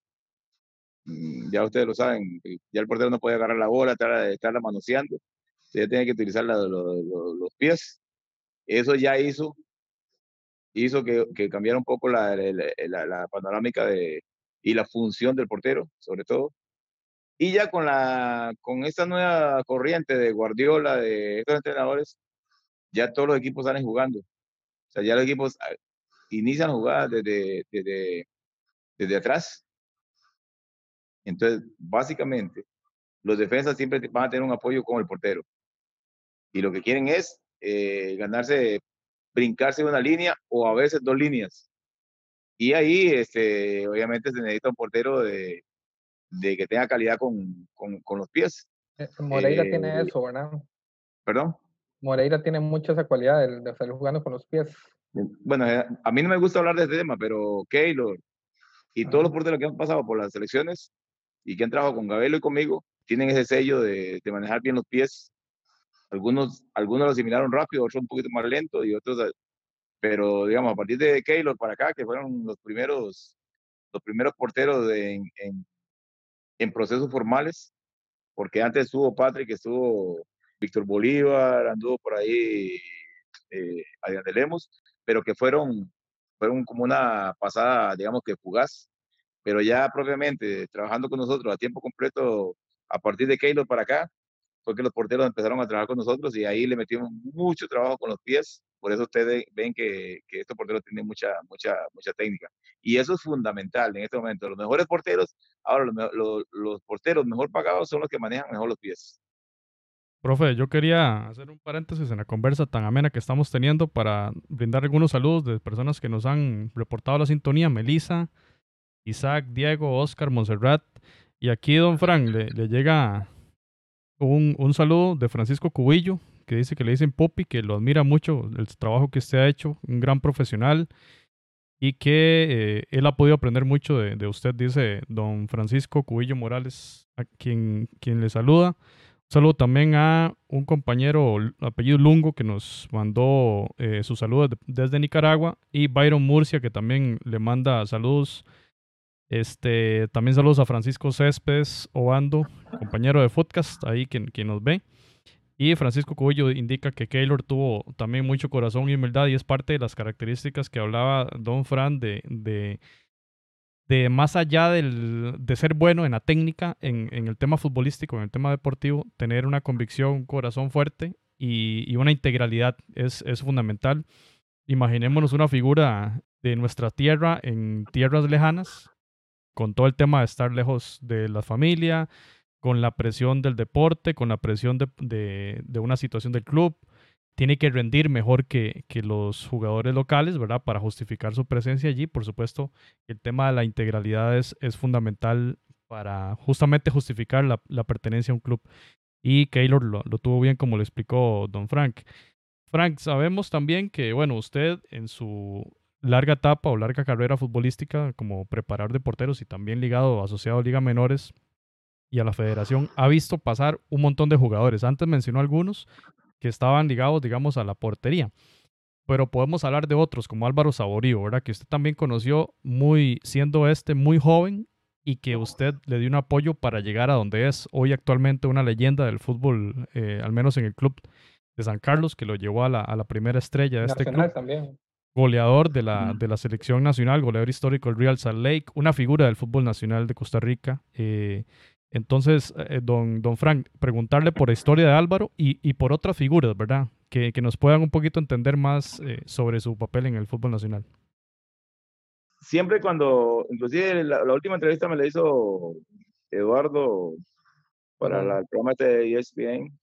Mm, ya ustedes lo saben, ya el portero no puede agarrar la bola, estar, estarla manoseando, ya tiene que utilizar la, lo, lo, los pies. Eso ya hizo, hizo que, que cambiara un poco la, la, la, panorámica de, y la función del portero, sobre todo. Y ya con, la, con esta nueva corriente de Guardiola, de estos entrenadores, ya todos los equipos salen jugando. O sea, ya los equipos ah, inician jugadas desde, desde, desde atrás. Entonces, básicamente, los defensas siempre van a tener un apoyo con el portero. Y lo que quieren es eh, ganarse, brincarse una línea o a veces dos líneas. Y ahí, este, obviamente, se necesita un portero de, de que tenga calidad con, con, con los pies. Moreira eh, tiene eso, ¿verdad? ¿Perdón? Moreira tiene mucho esa cualidad de, de salir jugando con los pies. Bueno, eh, a mí no me gusta hablar de este tema, pero Keylor y todos los porteros que han pasado por las selecciones y que han trabajado con Gabelo y conmigo tienen ese sello de, de manejar bien los pies. Algunos, algunos lo asimilaron rápido, otros un poquito más lento y otros, eh, pero digamos, a partir de Keylor para acá, que fueron los primeros, los primeros porteros de, en, en, en procesos formales, porque antes estuvo Patrick, estuvo Víctor Bolívar, anduvo por ahí eh, Adrián de Lemos, pero que fueron, fueron como una pasada, digamos que fugaz, pero ya propiamente trabajando con nosotros a tiempo completo, a partir de Keylor para acá, fue que los porteros empezaron a trabajar con nosotros y ahí le metimos mucho trabajo con los pies, por eso ustedes ven que, que estos porteros tienen mucha, mucha, mucha técnica. Y eso es fundamental en este momento. Los mejores porteros, ahora los, los, los porteros mejor pagados son los que manejan mejor los pies. Profe, yo quería hacer un paréntesis en la conversa tan amena que estamos teniendo para brindar algunos saludos de personas que nos han reportado la sintonía. Melissa, Isaac, Diego, Oscar, Monserrat. Y aquí, don Frank, le, le llega un, un, saludo de Francisco Cubillo, que dice que le dicen Popi, que lo admira mucho el trabajo que usted ha hecho, un gran profesional, y que eh, él ha podido aprender mucho de, usted, dice don Francisco Cubillo Morales, a quien, quien le saluda. Saludo también a un compañero apellido Lungo que nos mandó eh, sus saludos de, desde Nicaragua y Byron Murcia que también le manda saludos. Este, también saludos a Francisco Céspedes Obando, compañero de podcast, ahí quien, quien nos ve. Y Francisco Cubillo indica que Keylor tuvo también mucho corazón y humildad y es parte de las características que hablaba Don Fran de, de más allá del, de ser bueno en la técnica, en, en, el tema futbolístico, en el tema deportivo, tener una convicción, un corazón fuerte y, y una integralidad es, es, fundamental. Imaginémonos una figura de nuestra tierra en tierras lejanas, con todo el tema de estar lejos de la familia, con la presión del deporte, con la presión de, de, una situación del club, tiene que rendir mejor que, que, los jugadores locales, ¿verdad? Para justificar su presencia allí. Por supuesto, el tema de la integralidad es, es fundamental para justamente justificar la, la, pertenencia a un club. Y Keylor lo, lo, tuvo bien como lo explicó Don Frank. Frank, sabemos también que, bueno, usted en su larga etapa o larga carrera futbolística como preparador de porteros y también ligado, asociado a Liga Menores y a la federación, ha visto pasar un montón de jugadores. Antes mencionó algunos, que estaban ligados, digamos, a la portería. Pero podemos hablar de otros, como Álvaro Saborío, ¿verdad? Que usted también conoció muy, siendo este muy joven y que usted le dio un apoyo para llegar a donde es hoy actualmente una leyenda del fútbol, eh, al menos en el club de San Carlos, que lo llevó a la, a la primera estrella de este club. También. Goleador de la, de la selección nacional, goleador histórico del Real Salt Lake, una figura del fútbol nacional de Costa Rica. Eh, entonces, eh, don, don Frank, preguntarle por la historia de Álvaro y, y por otras figuras, ¿verdad? Que, que, nos puedan un poquito entender más eh, sobre su papel en el fútbol nacional. Siempre cuando, inclusive la, la última entrevista me la hizo Eduardo para la, el programa este de ESPN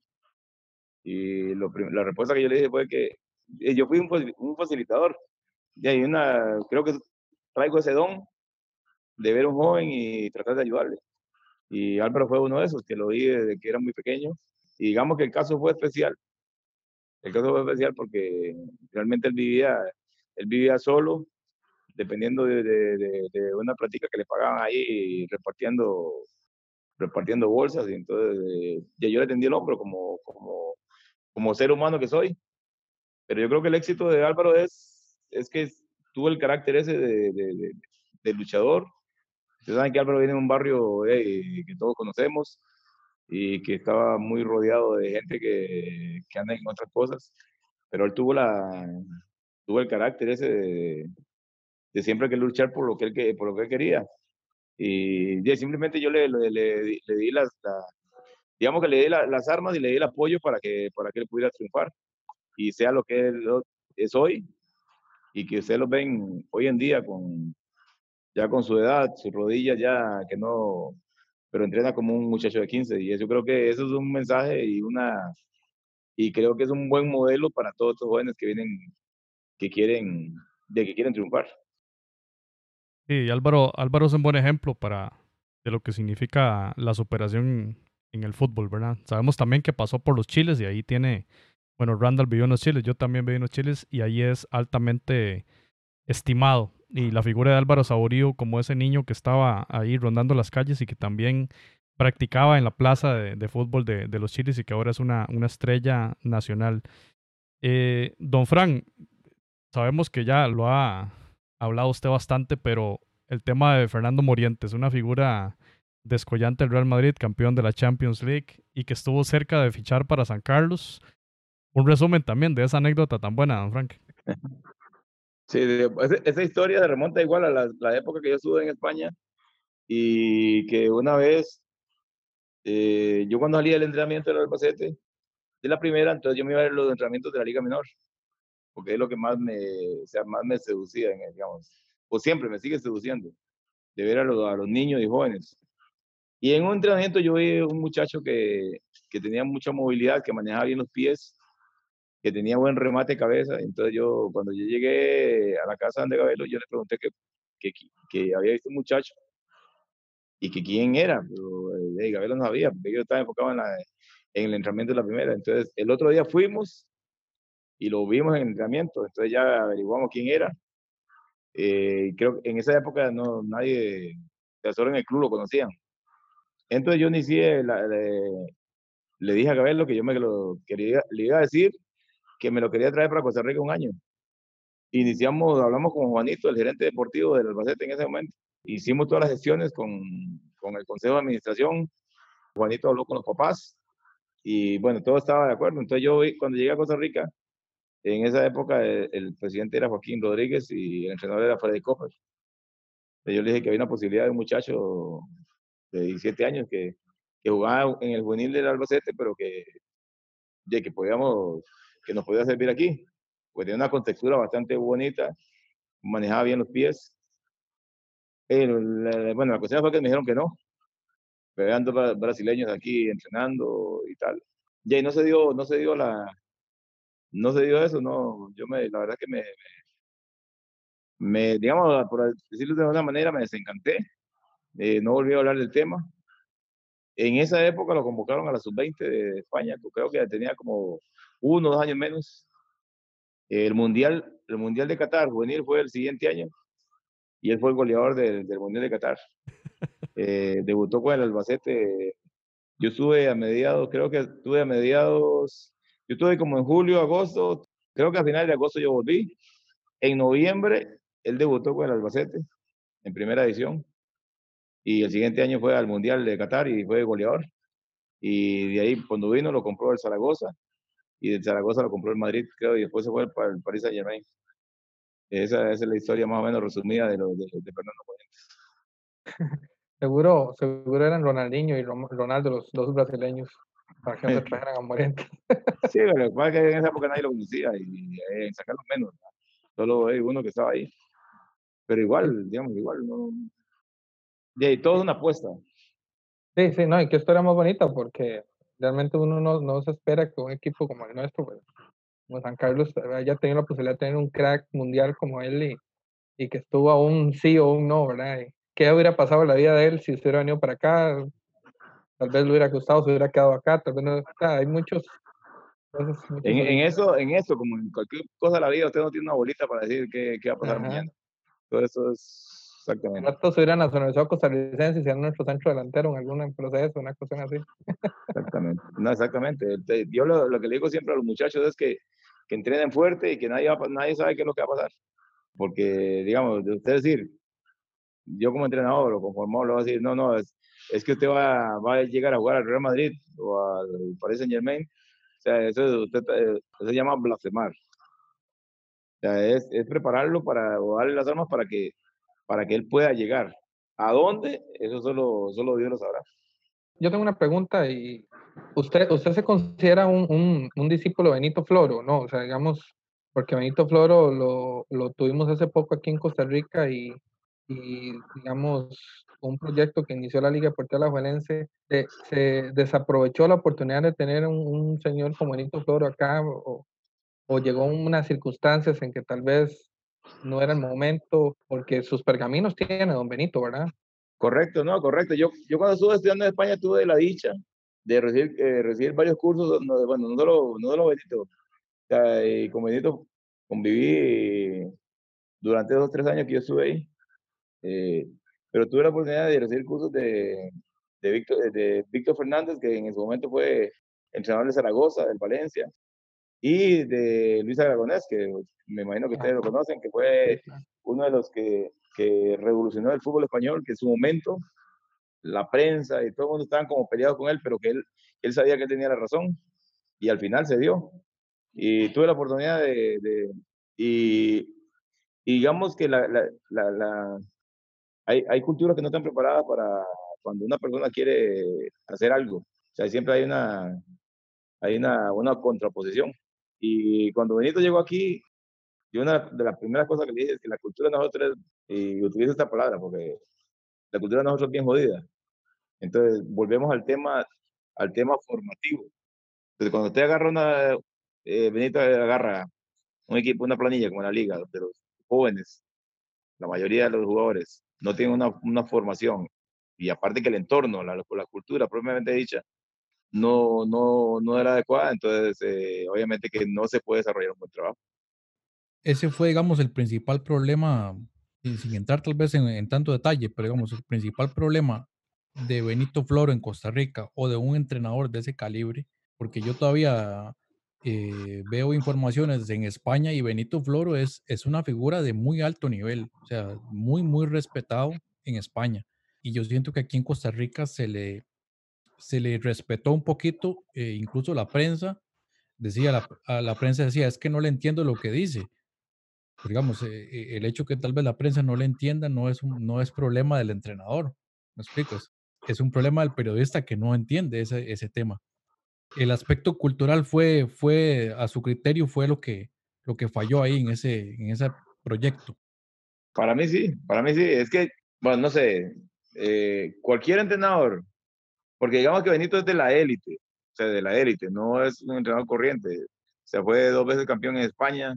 y lo, la respuesta que yo le dije fue que eh, yo fui un, un facilitador y hay una, creo que traigo ese don de ver a un joven y tratar de ayudarle. Y Álvaro fue uno de esos, que lo vi desde que era muy pequeño. Y digamos que el caso fue especial. El caso fue especial porque realmente él vivía, él vivía solo, dependiendo de, de, de una práctica que le pagaban ahí repartiendo, repartiendo bolsas. Y entonces ya yo le tendí el hombro como, como, como ser humano que soy. Pero yo creo que el éxito de Álvaro es, es que tuvo el carácter ese de, de, de luchador, Ustedes saben que Álvaro viene de un barrio que todos conocemos y que estaba muy rodeado de gente que, que anda en otras cosas, pero él tuvo, la, tuvo el carácter ese de, siempre que luchar por lo que él, por lo que él quería. Y, simplemente yo le, le, le, di las, la, digamos que le di la, las armas y le di el apoyo para que, para que él pudiera triunfar y sea lo que él es hoy y que ustedes lo ven hoy en día con, ya con su edad, su rodilla ya que no, pero entrena como un muchacho de 15 y yo creo que eso es un mensaje y una y creo que es un buen modelo para todos estos jóvenes que vienen que quieren de que quieren triunfar. Sí, Álvaro Álvaro es un buen ejemplo para de lo que significa la superación en el fútbol, ¿verdad? Sabemos también que pasó por los Chiles y ahí tiene bueno, Randall vivió en los Chiles, yo también viví en los Chiles y ahí es altamente estimado y la figura de Álvaro Saborío como ese niño que estaba ahí rondando las calles y que también practicaba en la plaza de, de fútbol de, de, los Chiles y que ahora es una, una estrella nacional. Eh, don Fran, sabemos que ya lo ha hablado usted bastante, pero el tema de Fernando Morientes, una figura descollante del Real Madrid, campeón de la Champions League y que estuvo cerca de fichar para San Carlos. Un resumen también de esa anécdota tan buena, don Frank. Sí, esa historia se remonta igual a la, la, época que yo estuve en España y que una vez, eh, yo cuando salí del entrenamiento del Albacete, de la primera, entonces yo me iba a ver los entrenamientos de la Liga Menor, porque es lo que más me, o sea, más me seducía, digamos, o siempre me sigue seduciendo, de ver a los, a los niños y jóvenes. Y en un entrenamiento yo vi un muchacho que, que tenía mucha movilidad, que manejaba bien los pies que tenía buen remate de cabeza. Entonces yo, cuando yo llegué a la casa de Gabelo, yo le pregunté que, que, había visto un muchacho y que quién era. Pero eh, Gabelo no sabía, porque yo estaba enfocado en, el entrenamiento de la primera. Entonces el otro día fuimos y lo vimos en el entrenamiento. Entonces ya averiguamos quién era. Eh, creo que en esa época no nadie, solo en el club lo conocían. Entonces yo inicié, la, le, le, dije a Gabelo que yo me lo quería, le iba a decir que me lo quería traer para Costa Rica un año. Iniciamos, hablamos con Juanito, el gerente deportivo del Albacete en ese momento. Hicimos todas las gestiones con, con el Consejo de Administración. Juanito habló con los papás y bueno, todo estaba de acuerdo. Entonces yo cuando llegué a Costa Rica, en esa época el, el presidente era Joaquín Rodríguez y el entrenador era Freddy Copper. Yo le dije que había una posibilidad de un muchacho de 17 años que, que jugaba en el juvenil del Albacete, pero que, de que podíamos que nos podía servir aquí, pues tenía una contextura bastante bonita, manejaba bien los pies. Pero, bueno, la cuestión fue que me dijeron que no, pegando brasileños aquí entrenando y tal. Y ahí no se dio, no se dio la, no se dio eso, no, yo me, la verdad que me, me, digamos, por decirlo de alguna manera, me desencanté, eh, no volví a hablar del tema. En esa época lo convocaron a la sub-20 de España, creo que tenía como uno o dos años menos. El mundial, el mundial de Qatar juvenil fue el siguiente año y él fue el goleador del, del mundial de Qatar. Eh, debutó con el Albacete. Yo estuve a mediados, creo que estuve a mediados, yo estuve como en julio, agosto, creo que a final de agosto yo volví. En noviembre él debutó con el Albacete en primera edición y el siguiente año fue al Mundial de Qatar y fue goleador. Y de ahí cuando vino lo compró el Zaragoza y del Zaragoza lo compró el Madrid, creo, y después se fue para el Paris Saint Germain. Esa, esa, es la historia más o menos resumida de, lo, de, de Fernando Fuentes. Seguro, seguro eran Ronaldinho y Ronaldo los dos brasileños para que no se trajeran a Morente. sí, pero lo que en esa época nadie lo conocía y, eh, sacarlo menos. ¿no? Solo hay uno que estaba ahí. Pero igual, digamos, igual, no. Y ahí, todo es una apuesta. Sí, sí, no, y qué historia más bonita porque realmente uno no, no se espera que un equipo como el nuestro, pues, como San Carlos, haya tenido la posibilidad de tener un crack mundial como él y, y que estuvo a un sí o un no, ¿verdad? Y ¿Qué hubiera pasado en la vida de él si se hubiera venido para acá? Tal vez le hubiera gustado, se hubiera quedado acá, tal vez no. Hay muchos. Entonces, muchos en, en, eso, en eso, como en cualquier cosa de la vida, usted no tiene una bolita para decir qué, qué va a pasar Ajá. mañana. Todo eso es exactamente. Rato se hubieran nacionalizado costarricenses y sean nuestro centro delantero en algún proceso, una cuestión así. Exactamente. No, exactamente. Yo lo, lo, que le digo siempre a los muchachos es que, que entrenen fuerte y que nadie, va, nadie sabe qué es lo que va a pasar. Porque, digamos, de usted decir, yo como entrenador o como formado le voy a decir, no, no, es, es que usted va, va, a llegar a jugar al Real Madrid o al Paris Saint Germain. O sea, eso, usted, eso se llama blasfemar. O sea, es, es, prepararlo para, o darle las armas para que, para que él pueda llegar. ¿A dónde? Eso solo, solo Dios lo sabrá. Yo tengo una pregunta y usted, usted se considera un, un, discípulo Benito Floro, ¿no? O sea, digamos, porque Benito Floro lo, lo tuvimos hace poco aquí en Costa Rica y, y digamos un proyecto que inició la Liga Deportiva Alajuelense, se, se desaprovechó la oportunidad de tener un, señor como Benito Floro acá o, o, llegó unas circunstancias en que tal vez no era el momento, porque sus pergaminos tiene don Benito, ¿verdad? Correcto, no, correcto. Yo, yo cuando estuve estudiando en España tuve la dicha de recibir, eh, recibir varios cursos, no, bueno, no solo, no solo Benito, o sea, y con Benito conviví durante o tres años que yo estuve ahí. Eh, pero tuve la oportunidad de recibir cursos de, de, Víctor, de Víctor Fernández, que en ese momento fue entrenador de Zaragoza, del Valencia, y de Luis Aragonés, que me imagino que ustedes lo conocen, que fue uno de los que, que revolucionó el fútbol español, que en su momento la prensa y todo el mundo estaban como peleados con él, pero que él, él sabía que él tenía la razón y al final se dio. Y tuve la oportunidad de... de y, y, digamos que la, la, la, la hay, hay culturas que no están preparadas para cuando una persona quiere hacer algo. O sea, siempre hay una, hay una, una contraposición. Y cuando Benito llegó aquí, yo una de las primeras cosas que le dije es que la cultura de nosotros, y utilizo esta palabra porque la cultura de nosotros es bien jodida. Entonces, volvemos al tema, al tema formativo. Entonces, cuando usted agarra una, eh, Benito agarra un equipo, una planilla como la liga, de los jóvenes, la mayoría de los jugadores no tienen una, una formación, y aparte que el entorno, la, la cultura propiamente dicha, no, no, no era adecuada, entonces eh, obviamente que no se puede desarrollar un buen trabajo. Ese fue, digamos, el principal problema, sin, entrar tal vez en, en, tanto detalle, pero digamos, el principal problema de Benito Floro en Costa Rica o de un entrenador de ese calibre, porque yo todavía eh, veo informaciones en España y Benito Floro es, es una figura de muy alto nivel, o sea, muy, muy respetado en España. Y yo siento que aquí en Costa Rica se le, se le respetó un poquito, eh, incluso la prensa, decía, la, a la prensa decía, es que no le entiendo lo que dice. Pero digamos, eh, el hecho que tal vez la prensa no le entienda no es, un, no es problema del entrenador, ¿me explico? Es, es un problema del periodista que no entiende ese, ese tema el aspecto cultural fue, fue a su criterio, fue lo que, lo que falló ahí en ese, en ese proyecto. Para mí sí, para mí sí. Es que, bueno, no sé, eh, cualquier entrenador, porque digamos que Benito es de la élite, o sea, de la élite, no es un entrenador corriente. sea, fue dos veces campeón en España,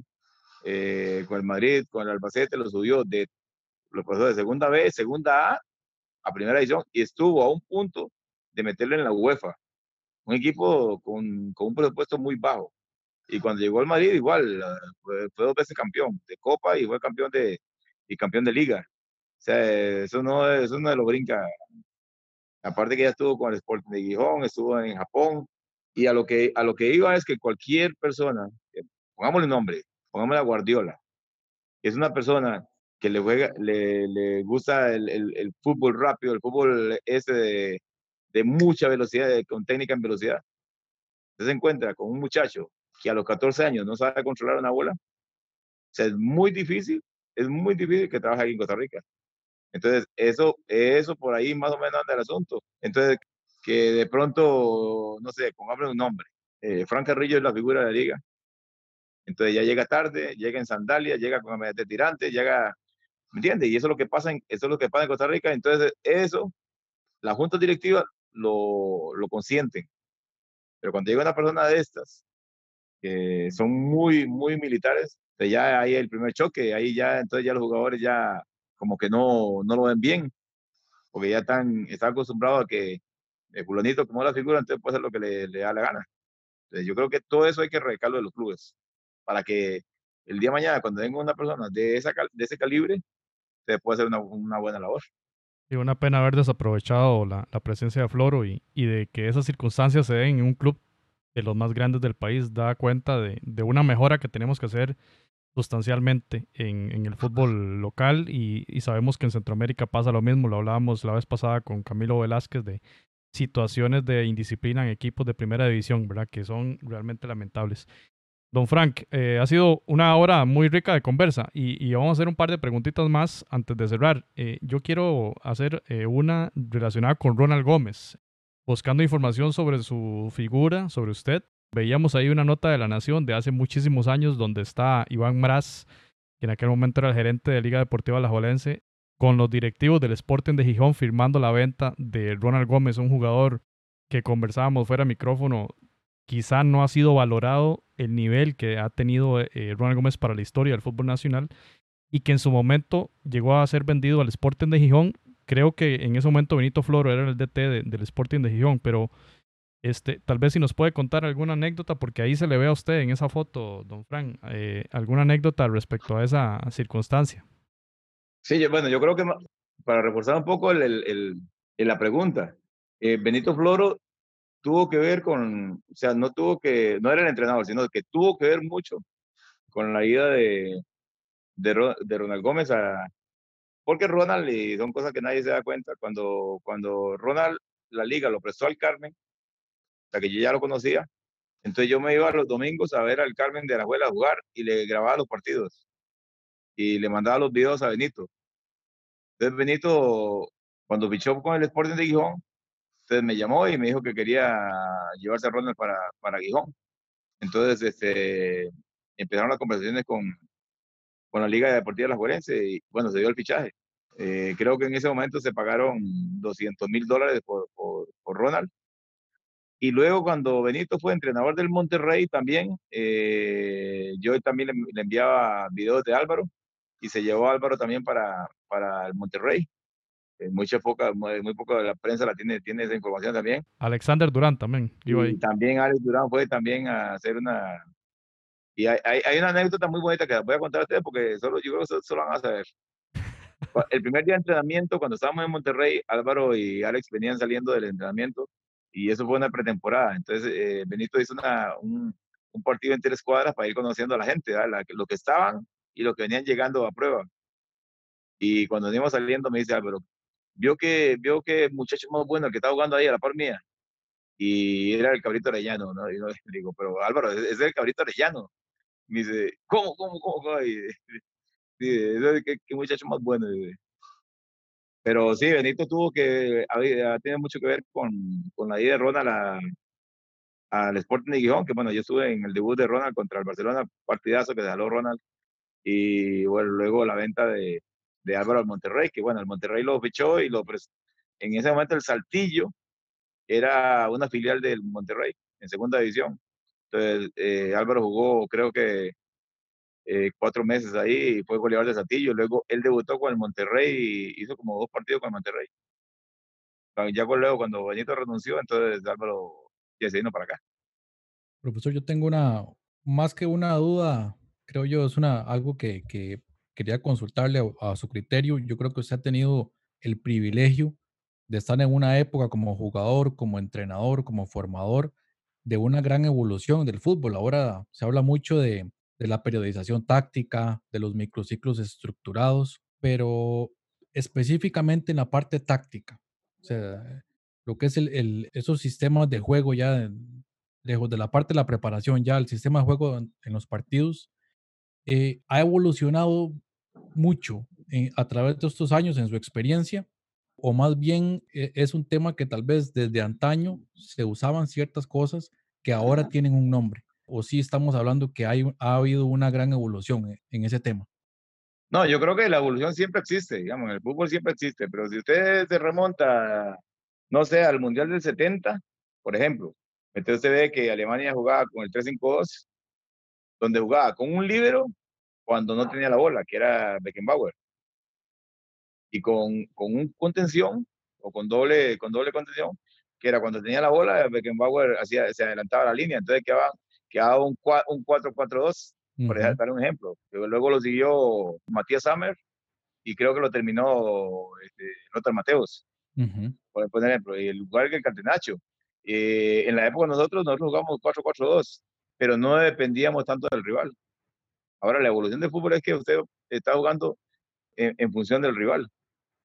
eh, con el Madrid, con el Albacete, lo subió de, lo pasó de segunda B, segunda A a primera división y estuvo a un punto de meterlo en la UEFA. Un equipo con, con un presupuesto muy bajo. Y cuando llegó al Madrid, igual, fue, fue, dos veces campeón de Copa y fue campeón de, y campeón de Liga. O sea, eso no, eso no lo brinca. Aparte que ya estuvo con el Sporting de Gijón, estuvo en Japón. Y a lo que, a lo que iba es que cualquier persona, pongámosle nombre, pongámosle a Guardiola, que es una persona que le, juega, le, le gusta el, el, el, fútbol rápido, el fútbol ese de, de mucha velocidad, de, con técnica en velocidad. Usted se encuentra con un muchacho que a los 14 años no sabe controlar una bola. O sea, es muy difícil, es muy difícil que trabaje aquí en Costa Rica. Entonces, eso, eso por ahí más o menos anda el asunto. Entonces, que de pronto, no sé, pongamos un nombre. Eh, Frank Carrillo es la figura de la liga. Entonces ya llega tarde, llega en sandalias, llega con la de tirante, llega, ¿me entiendes? Y eso es lo que pasa en, eso es lo que pasa en Costa Rica. Entonces, eso, la junta directiva lo, lo consienten. Pero cuando llega una persona de estas, que son muy, muy militares, pues ya ahí el primer choque, ahí ya, entonces ya los jugadores ya como que no, no lo ven bien, porque ya están, están acostumbrados a que el fulanito como la figura, entonces puede hacer lo que le, le da la gana. Entonces yo creo que todo eso hay que recarlo de los clubes, para que el día de mañana, cuando venga una persona de, esa, de ese calibre, se pueda hacer una, una buena labor. Y una pena haber desaprovechado la, la presencia de Floro y, y, de que esas circunstancias se den en un club de los más grandes del país, da cuenta de, de una mejora que tenemos que hacer sustancialmente en, en el fútbol local y, y, sabemos que en Centroamérica pasa lo mismo, lo hablábamos la vez pasada con Camilo Velázquez de situaciones de indisciplina en equipos de primera división, ¿verdad? Que son realmente lamentables. Don Frank, eh, ha sido una hora muy rica de conversa y, y, vamos a hacer un par de preguntitas más antes de cerrar. Eh, yo quiero hacer eh, una relacionada con Ronald Gómez, buscando información sobre su figura, sobre usted. Veíamos ahí una nota de la Nación de hace muchísimos años donde está Iván Mraz, que en aquel momento era el gerente de Liga Deportiva Alajuelense, con los directivos del Sporting de Gijón firmando la venta de Ronald Gómez, un jugador que conversábamos fuera de micrófono quizá no ha sido valorado el nivel que ha tenido eh, Ronald Gómez para la historia del fútbol nacional y que en su momento llegó a ser vendido al Sporting de Gijón. Creo que en ese momento Benito Floro era el DT de, del Sporting de Gijón, pero este, tal vez si nos puede contar alguna anécdota, porque ahí se le ve a usted en esa foto, don Frank, eh, alguna anécdota respecto a esa circunstancia. Sí, yo, bueno, yo creo que para reforzar un poco el, la pregunta, eh, Benito Floro tuvo que ver con, o sea, no tuvo que, no era el entrenador, sino que tuvo que ver mucho con la ida de, de, Ronald Gómez a, porque Ronald, y son cosas que nadie se da cuenta, cuando, cuando Ronald la liga lo prestó al Carmen, sea que yo ya lo conocía, entonces yo me iba los domingos a ver al Carmen de la abuela a jugar y le grababa los partidos y le mandaba los videos a Benito. Entonces Benito, cuando fichó con el Sporting de Gijón, entonces me llamó y me dijo que quería llevarse a Ronald para, para Gijón. Entonces este, empezaron las conversaciones con, con la Liga Deportiva de las Juerense y bueno, se dio el fichaje. Eh, creo que en ese momento se pagaron 200 mil dólares por, por, por, Ronald. Y luego cuando Benito fue entrenador del Monterrey también, eh, yo también le, le, enviaba videos de Álvaro y se llevó a Álvaro también para, para el Monterrey. Eh, mucha poca, muy, muy poco de la prensa la tiene, tiene esa información también. Alexander Durán también. Iba ahí. Y también Alex Durán fue también a hacer una... Y hay, hay, hay, una anécdota muy bonita que voy a contar a ustedes porque solo, yo creo que solo van a saber. El primer día de entrenamiento, cuando estábamos en Monterrey, Álvaro y Alex venían saliendo del entrenamiento y eso fue una pretemporada. Entonces, eh, Benito hizo una, un, un, partido en tres cuadras para ir conociendo a la gente, la, lo que estaban y lo que venían llegando a prueba. Y cuando íbamos saliendo, me dice Álvaro, vio que, vio que muchacho más bueno, que estaba jugando ahí a la par mía, y era el cabrito arellano, ¿no? Y yo le digo, pero Álvaro, ese es el cabrito arellano. Me dice, ¿cómo, cómo, cómo? Y, dice, ¿qué, qué muchacho más bueno. Pero sí, Benito tuvo que, tiene mucho que ver con, con la ida de Ronald al Sporting de Gijón, que bueno, yo estuve en el debut de Ronald contra el Barcelona, partidazo que jaló Ronald, y bueno, luego la venta de, de Álvaro al Monterrey, que bueno, el Monterrey lo fichó y lo en ese momento el Saltillo era una filial del Monterrey en segunda división. Entonces, eh, Álvaro jugó, creo que eh, cuatro meses ahí y fue goleador de Satillo. Luego él debutó con el Monterrey y hizo como dos partidos con el Monterrey. Ya luego, cuando Benito renunció, entonces Álvaro ya se vino para acá. Profesor, yo tengo una, más que una duda, creo yo, es una, algo que, que quería consultarle a, a, su criterio. Yo creo que usted ha tenido el privilegio de estar en una época como jugador, como entrenador, como formador, de una gran evolución del fútbol. Ahora se habla mucho de, de la periodización táctica, de los microciclos estructurados, pero específicamente en la parte táctica. O sea, lo que es el, el, esos sistemas de juego ya lejos de la parte de la preparación, ya el sistema de juego en, en los partidos eh, ha evolucionado mucho eh, a través de estos años en su experiencia, o más bien eh, es un tema que tal vez desde antaño se usaban ciertas cosas que ahora tienen un nombre, o sí estamos hablando que hay, ha habido una gran evolución en, en ese tema. No, yo creo que la evolución siempre existe, digamos, en el fútbol siempre existe, pero si usted se remonta, no sé, al Mundial del 70, por ejemplo, entonces usted ve que Alemania jugaba con el 3-5-2, donde jugaba con un líbero cuando no tenía la bola, que era Beckenbauer, y con, con un contención o con doble, con doble contención, que era cuando tenía la bola, Beckenbauer hacía, se adelantaba la línea, entonces quedaba, quedaba un 4-4-2, por uh -huh. dar un ejemplo. Luego lo siguió Matías Sammer y creo que lo terminó este, Lothar Mateos, uh -huh. por, por ejemplo, y el lugar que el Catenacho. Eh, en la época nosotros, nosotros jugamos 4-4-2, pero no dependíamos tanto del rival. Ahora, la evolución del fútbol es que usted está jugando en, en función del rival.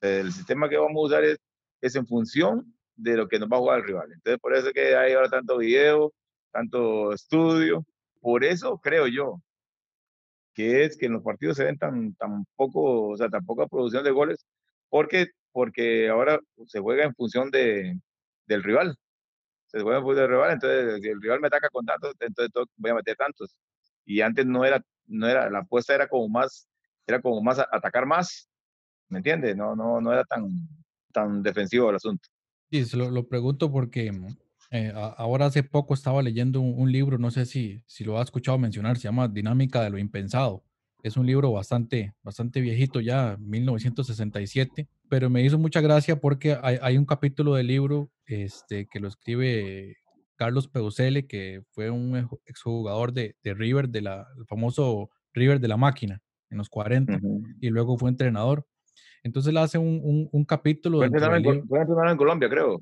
El sistema que vamos a usar es, es, en función de lo que nos va a jugar el rival. Entonces, por eso es que hay ahora tanto video, tanto estudio. Por eso creo yo que es que en los partidos se ven tan, tan poco, o sea, tan poca producción de goles, porque, porque ahora se juega en función de, del rival. Se juega en función del rival, entonces si el rival me ataca con tantos, entonces voy a meter tantos. Y antes no era, no era, la apuesta era como más, era como más atacar más, ¿me entiendes? No, no, no era tan, tan defensivo el asunto. Sí, se lo, lo pregunto porque eh, ahora hace poco estaba leyendo un, un, libro, no sé si, si lo ha escuchado mencionar, se llama Dinámica de lo Impensado. Es un libro bastante, bastante viejito ya, 1967, pero me hizo mucha gracia porque hay, hay un capítulo del libro este, que lo escribe Carlos Peusele, que fue un exjugador de, de River, de la, el famoso River de la máquina en los 40, uh -huh. y luego fue entrenador. Entonces le hace un, un, un capítulo. Fue entrenador, en, en Colombia, creo.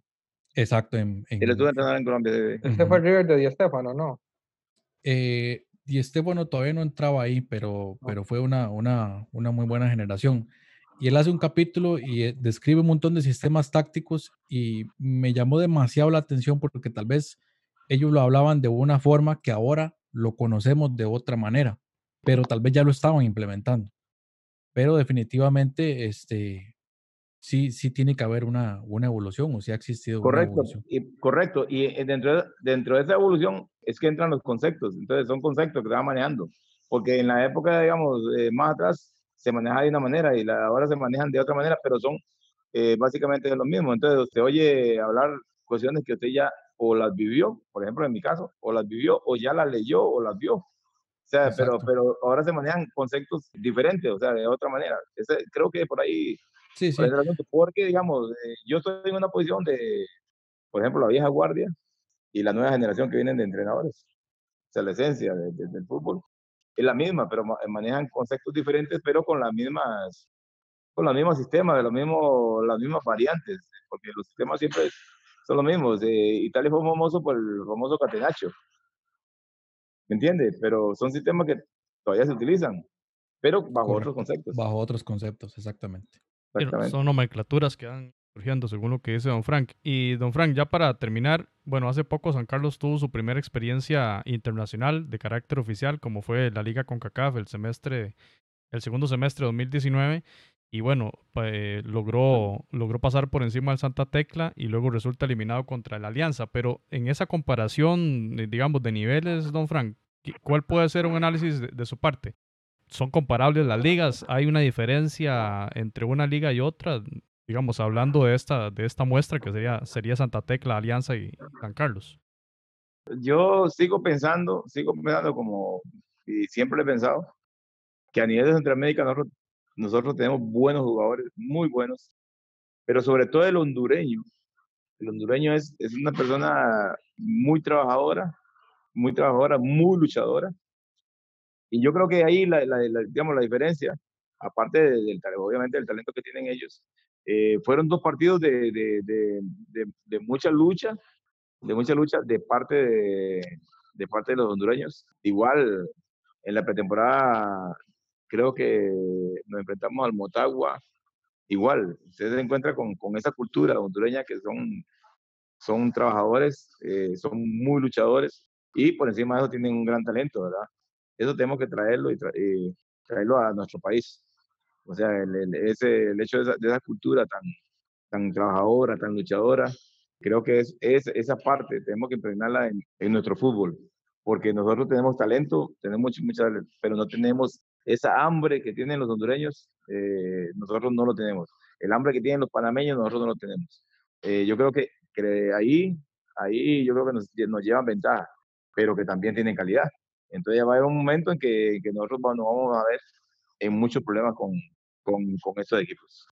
Exacto. En, en, Él estuvo entrenador en Colombia. Este fue el River de Di Stéfano, ¿no? Eh, Di todavía no entraba ahí, pero, no. pero fue una, una, una muy buena generación. Y él hace un capítulo y eh, describe un montón de sistemas tácticos y me llamó demasiado la atención porque tal vez ellos lo hablaban de una forma que ahora lo conocemos de otra manera, pero tal vez ya lo estaban implementando. Pero definitivamente, este, sí, sí tiene que haber una, una evolución, o si ha existido correcto, una evolución. Y, correcto, y eh, dentro de, dentro de esa evolución es que entran los conceptos, entonces son conceptos que se van manejando, porque en la época, digamos, eh, más atrás se manejaba de una manera y la, ahora se manejan de otra manera, pero son eh, básicamente lo mismo. Entonces usted oye hablar cuestiones que usted ya o las vivió, por ejemplo en mi caso, o las vivió o ya las leyó o las vio. O sea, pero, pero ahora se manejan conceptos diferentes, o sea, de otra manera. Ese, creo que por ahí Sí, sí. Porque, digamos, eh, yo estoy en una posición de, por ejemplo, la vieja guardia y la nueva generación que vienen de entrenadores. O sea, la esencia de, de, del fútbol es la misma, pero manejan conceptos diferentes, pero con las mismas, con los mismos sistemas, de los mismos, las mismas variantes, porque los sistemas siempre son los mismos. Eh, Italia fue famoso por el famoso catenacho. ¿Me entiendes? Pero son sistemas que todavía se utilizan, pero bajo Correcto. otros conceptos. Bajo otros conceptos, exactamente. Son nomenclaturas que van surgiendo según lo que dice don Frank. Y don Frank, ya para terminar, bueno, hace poco San Carlos tuvo su primera experiencia internacional de carácter oficial, como fue la Liga CONCACAF el semestre, el segundo semestre de 2019. Y bueno, pues, logró, logró pasar por encima del Santa Tecla y luego resulta eliminado contra el Alianza. Pero en esa comparación, digamos, de niveles, don Frank, ¿cuál puede ser un análisis de, de su parte? Son comparables las ligas, hay una diferencia entre una liga y otra, digamos, hablando de esta, de esta muestra que sería, sería Santa Tecla, Alianza y San Carlos. yo sigo pensando, sigo pensando como, y siempre he pensado, que a nivel de Centroamérica nosotros, nosotros tenemos buenos jugadores, muy buenos, pero sobre todo el hondureño. El hondureño es, es una persona muy trabajadora, muy trabajadora, muy luchadora. Y yo creo que ahí la, digamos, la diferencia, aparte del, obviamente del talento que tienen ellos, eh, fueron dos partidos de, de, de, de, mucha lucha, de mucha lucha de parte de, de parte de los hondureños. Igual en la pretemporada creo que nos enfrentamos al Motagua. Igual, usted se encuentra con, con esa cultura hondureña que son, son trabajadores, eh, son muy luchadores y por encima de eso tienen un gran talento, ¿verdad? Eso tenemos que traerlo y, traerlo a nuestro país. O sea, el, ese, el hecho de esa, de esa, cultura tan, tan trabajadora, tan luchadora, creo que es, es esa parte, tenemos que impregnarla en, en, nuestro fútbol, porque nosotros tenemos talento, tenemos mucho, mucho pero no tenemos esa hambre que tienen los hondureños, eh, nosotros no lo tenemos. El hambre que tienen los panameños, nosotros no lo tenemos. Eh, yo creo que, que, ahí, ahí yo creo que nos, nos llevan ventaja, pero que también tienen calidad. Entonces ya va a haber un momento en que, que nosotros nos vamos a ver en muchos problemas con, con, con estos equipos.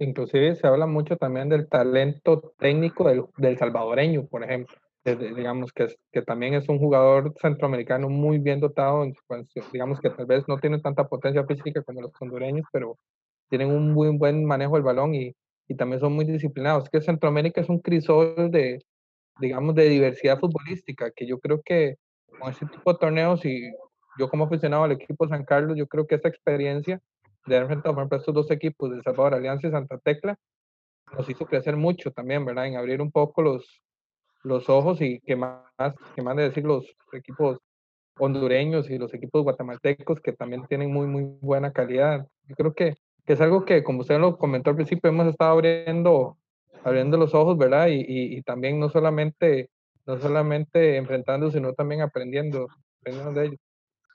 Inclusive se habla mucho también del talento técnico del, del salvadoreño, por ejemplo. digamos que, que también es un jugador centroamericano muy bien dotado, digamos que tal vez no tiene tanta potencia física como los hondureños, pero tienen un muy buen manejo del balón y, y también son muy disciplinados. Es que Centroamérica es un crisol de, digamos, de diversidad futbolística, que yo creo que con ese tipo de torneos y yo como aficionado al equipo San Carlos, yo creo que esa experiencia de haber enfrentado, por ejemplo, estos dos equipos de Salvador Alianza y Santa Tecla, nos hizo crecer mucho también, ¿verdad? En abrir un poco los, los ojos y que más, que más de decir los equipos hondureños y los equipos guatemaltecos que también tienen muy, muy buena calidad. Yo creo que, que es algo que, como usted lo comentó al principio, hemos estado abriendo, abriendo los ojos, ¿verdad? Y, y, y también no solamente, no solamente enfrentando, sino también aprendiendo, aprendiendo de ellos.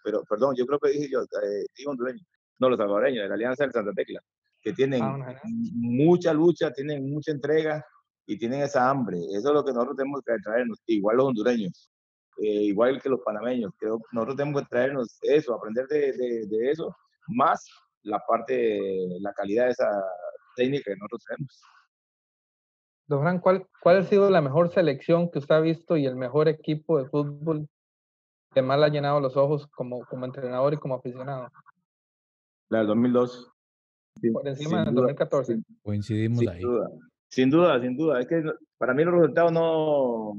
Pero, perdón, yo creo que dije yo, eh, hondureño no los salvadoreños, de la Alianza del Santa Tecla, que tienen ah, mucha lucha, tienen mucha entrega y tienen esa hambre. Eso es lo que nosotros tenemos que traernos, igual los hondureños, eh, igual que los panameños. Creo que nosotros tenemos que traernos eso, aprender de, de, de eso, más la parte, la calidad de esa técnica que nosotros tenemos. Don Fran, ¿cuál, ¿cuál ha sido la mejor selección que usted ha visto y el mejor equipo de fútbol que más le ha llenado los ojos como, como entrenador y como aficionado? La del 2002. Por encima del 2014. Coincidimos sin ahí. Duda. Sin duda, sin duda. Es que para mí los resultados no.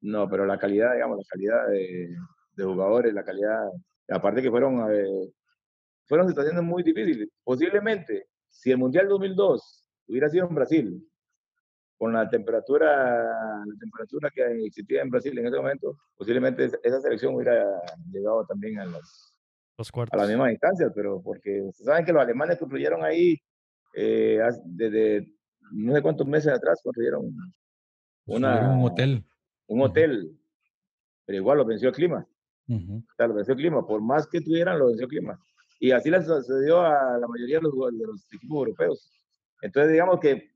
No, pero la calidad, digamos, la calidad de, de jugadores, la calidad. Aparte que fueron. Eh, fueron situaciones muy difíciles. Posiblemente, si el Mundial 2002 hubiera sido en Brasil, con la temperatura, la temperatura que existía en Brasil en ese momento, posiblemente esa selección hubiera llegado también a las, a la misma distancia, pero porque ustedes saben que los alemanes construyeron ahí eh, desde no sé cuántos meses atrás, construyeron una, un hotel. Un hotel, pero igual lo venció el clima. O sea, lo venció el clima, por más que tuvieran, lo venció el clima. Y así le sucedió a la mayoría de los, de los equipos europeos. Entonces, digamos que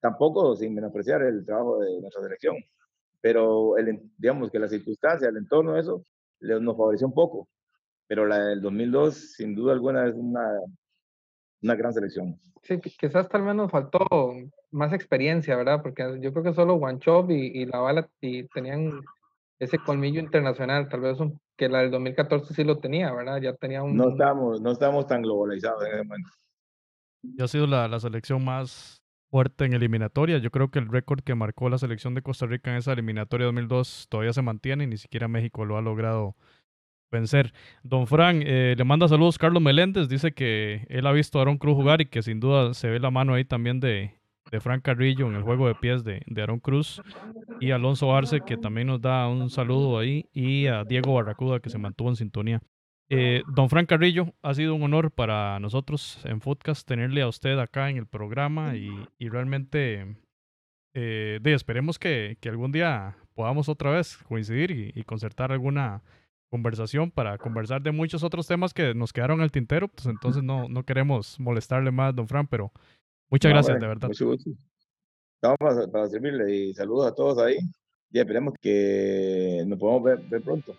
tampoco sin menospreciar el trabajo de nuestra selección, pero el, digamos que la circunstancia, el entorno, eso, nos favoreció un poco pero la del 2002 sin duda alguna es una, una gran selección. Sí, quizás tal vez nos faltó más experiencia, ¿verdad? Porque yo creo que solo Guanchov y, y La Bala y tenían ese colmillo internacional, tal vez que la del 2014 sí lo tenía, ¿verdad? Ya tenía un... No estamos, no estamos tan globalizados en ese momento. Ya ha sido la, la selección más fuerte en eliminatoria. Yo creo que el récord que marcó la selección de Costa Rica en esa eliminatoria 2002 todavía se mantiene y ni siquiera México lo ha logrado vencer. Don Fran, eh, le manda saludos Carlos Meléndez, dice que él ha visto a Aaron Cruz jugar y que sin duda se ve la mano ahí también de, de Fran Carrillo en el juego de pies de, de Aaron Cruz. Y Alonso Arce, que también nos da un saludo ahí. Y a Diego Barracuda, que se mantuvo en sintonía. Eh, don Fran Carrillo, ha sido un honor para nosotros en Footcast tenerle a usted acá en el programa y, y realmente eh, de, esperemos que, que, algún día podamos otra vez coincidir y, y concertar alguna conversación para conversar de muchos otros temas que nos quedaron al tintero, pues entonces no, no queremos molestarle más, don Fran, pero muchas gracias, de verdad. Mucho gusto. Estamos para, servirle y saludos a todos ahí. ya esperemos que nos podamos ver, ver pronto.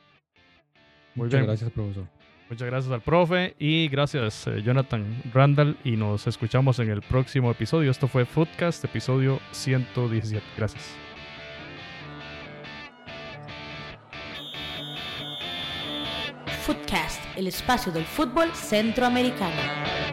Muy Muchas bien. gracias, profesor. Muchas gracias al profe y gracias eh, Jonathan Randall y nos escuchamos en el próximo episodio. Esto fue Footcast, episodio 117. Gracias. Footcast, el espacio del fútbol centroamericano.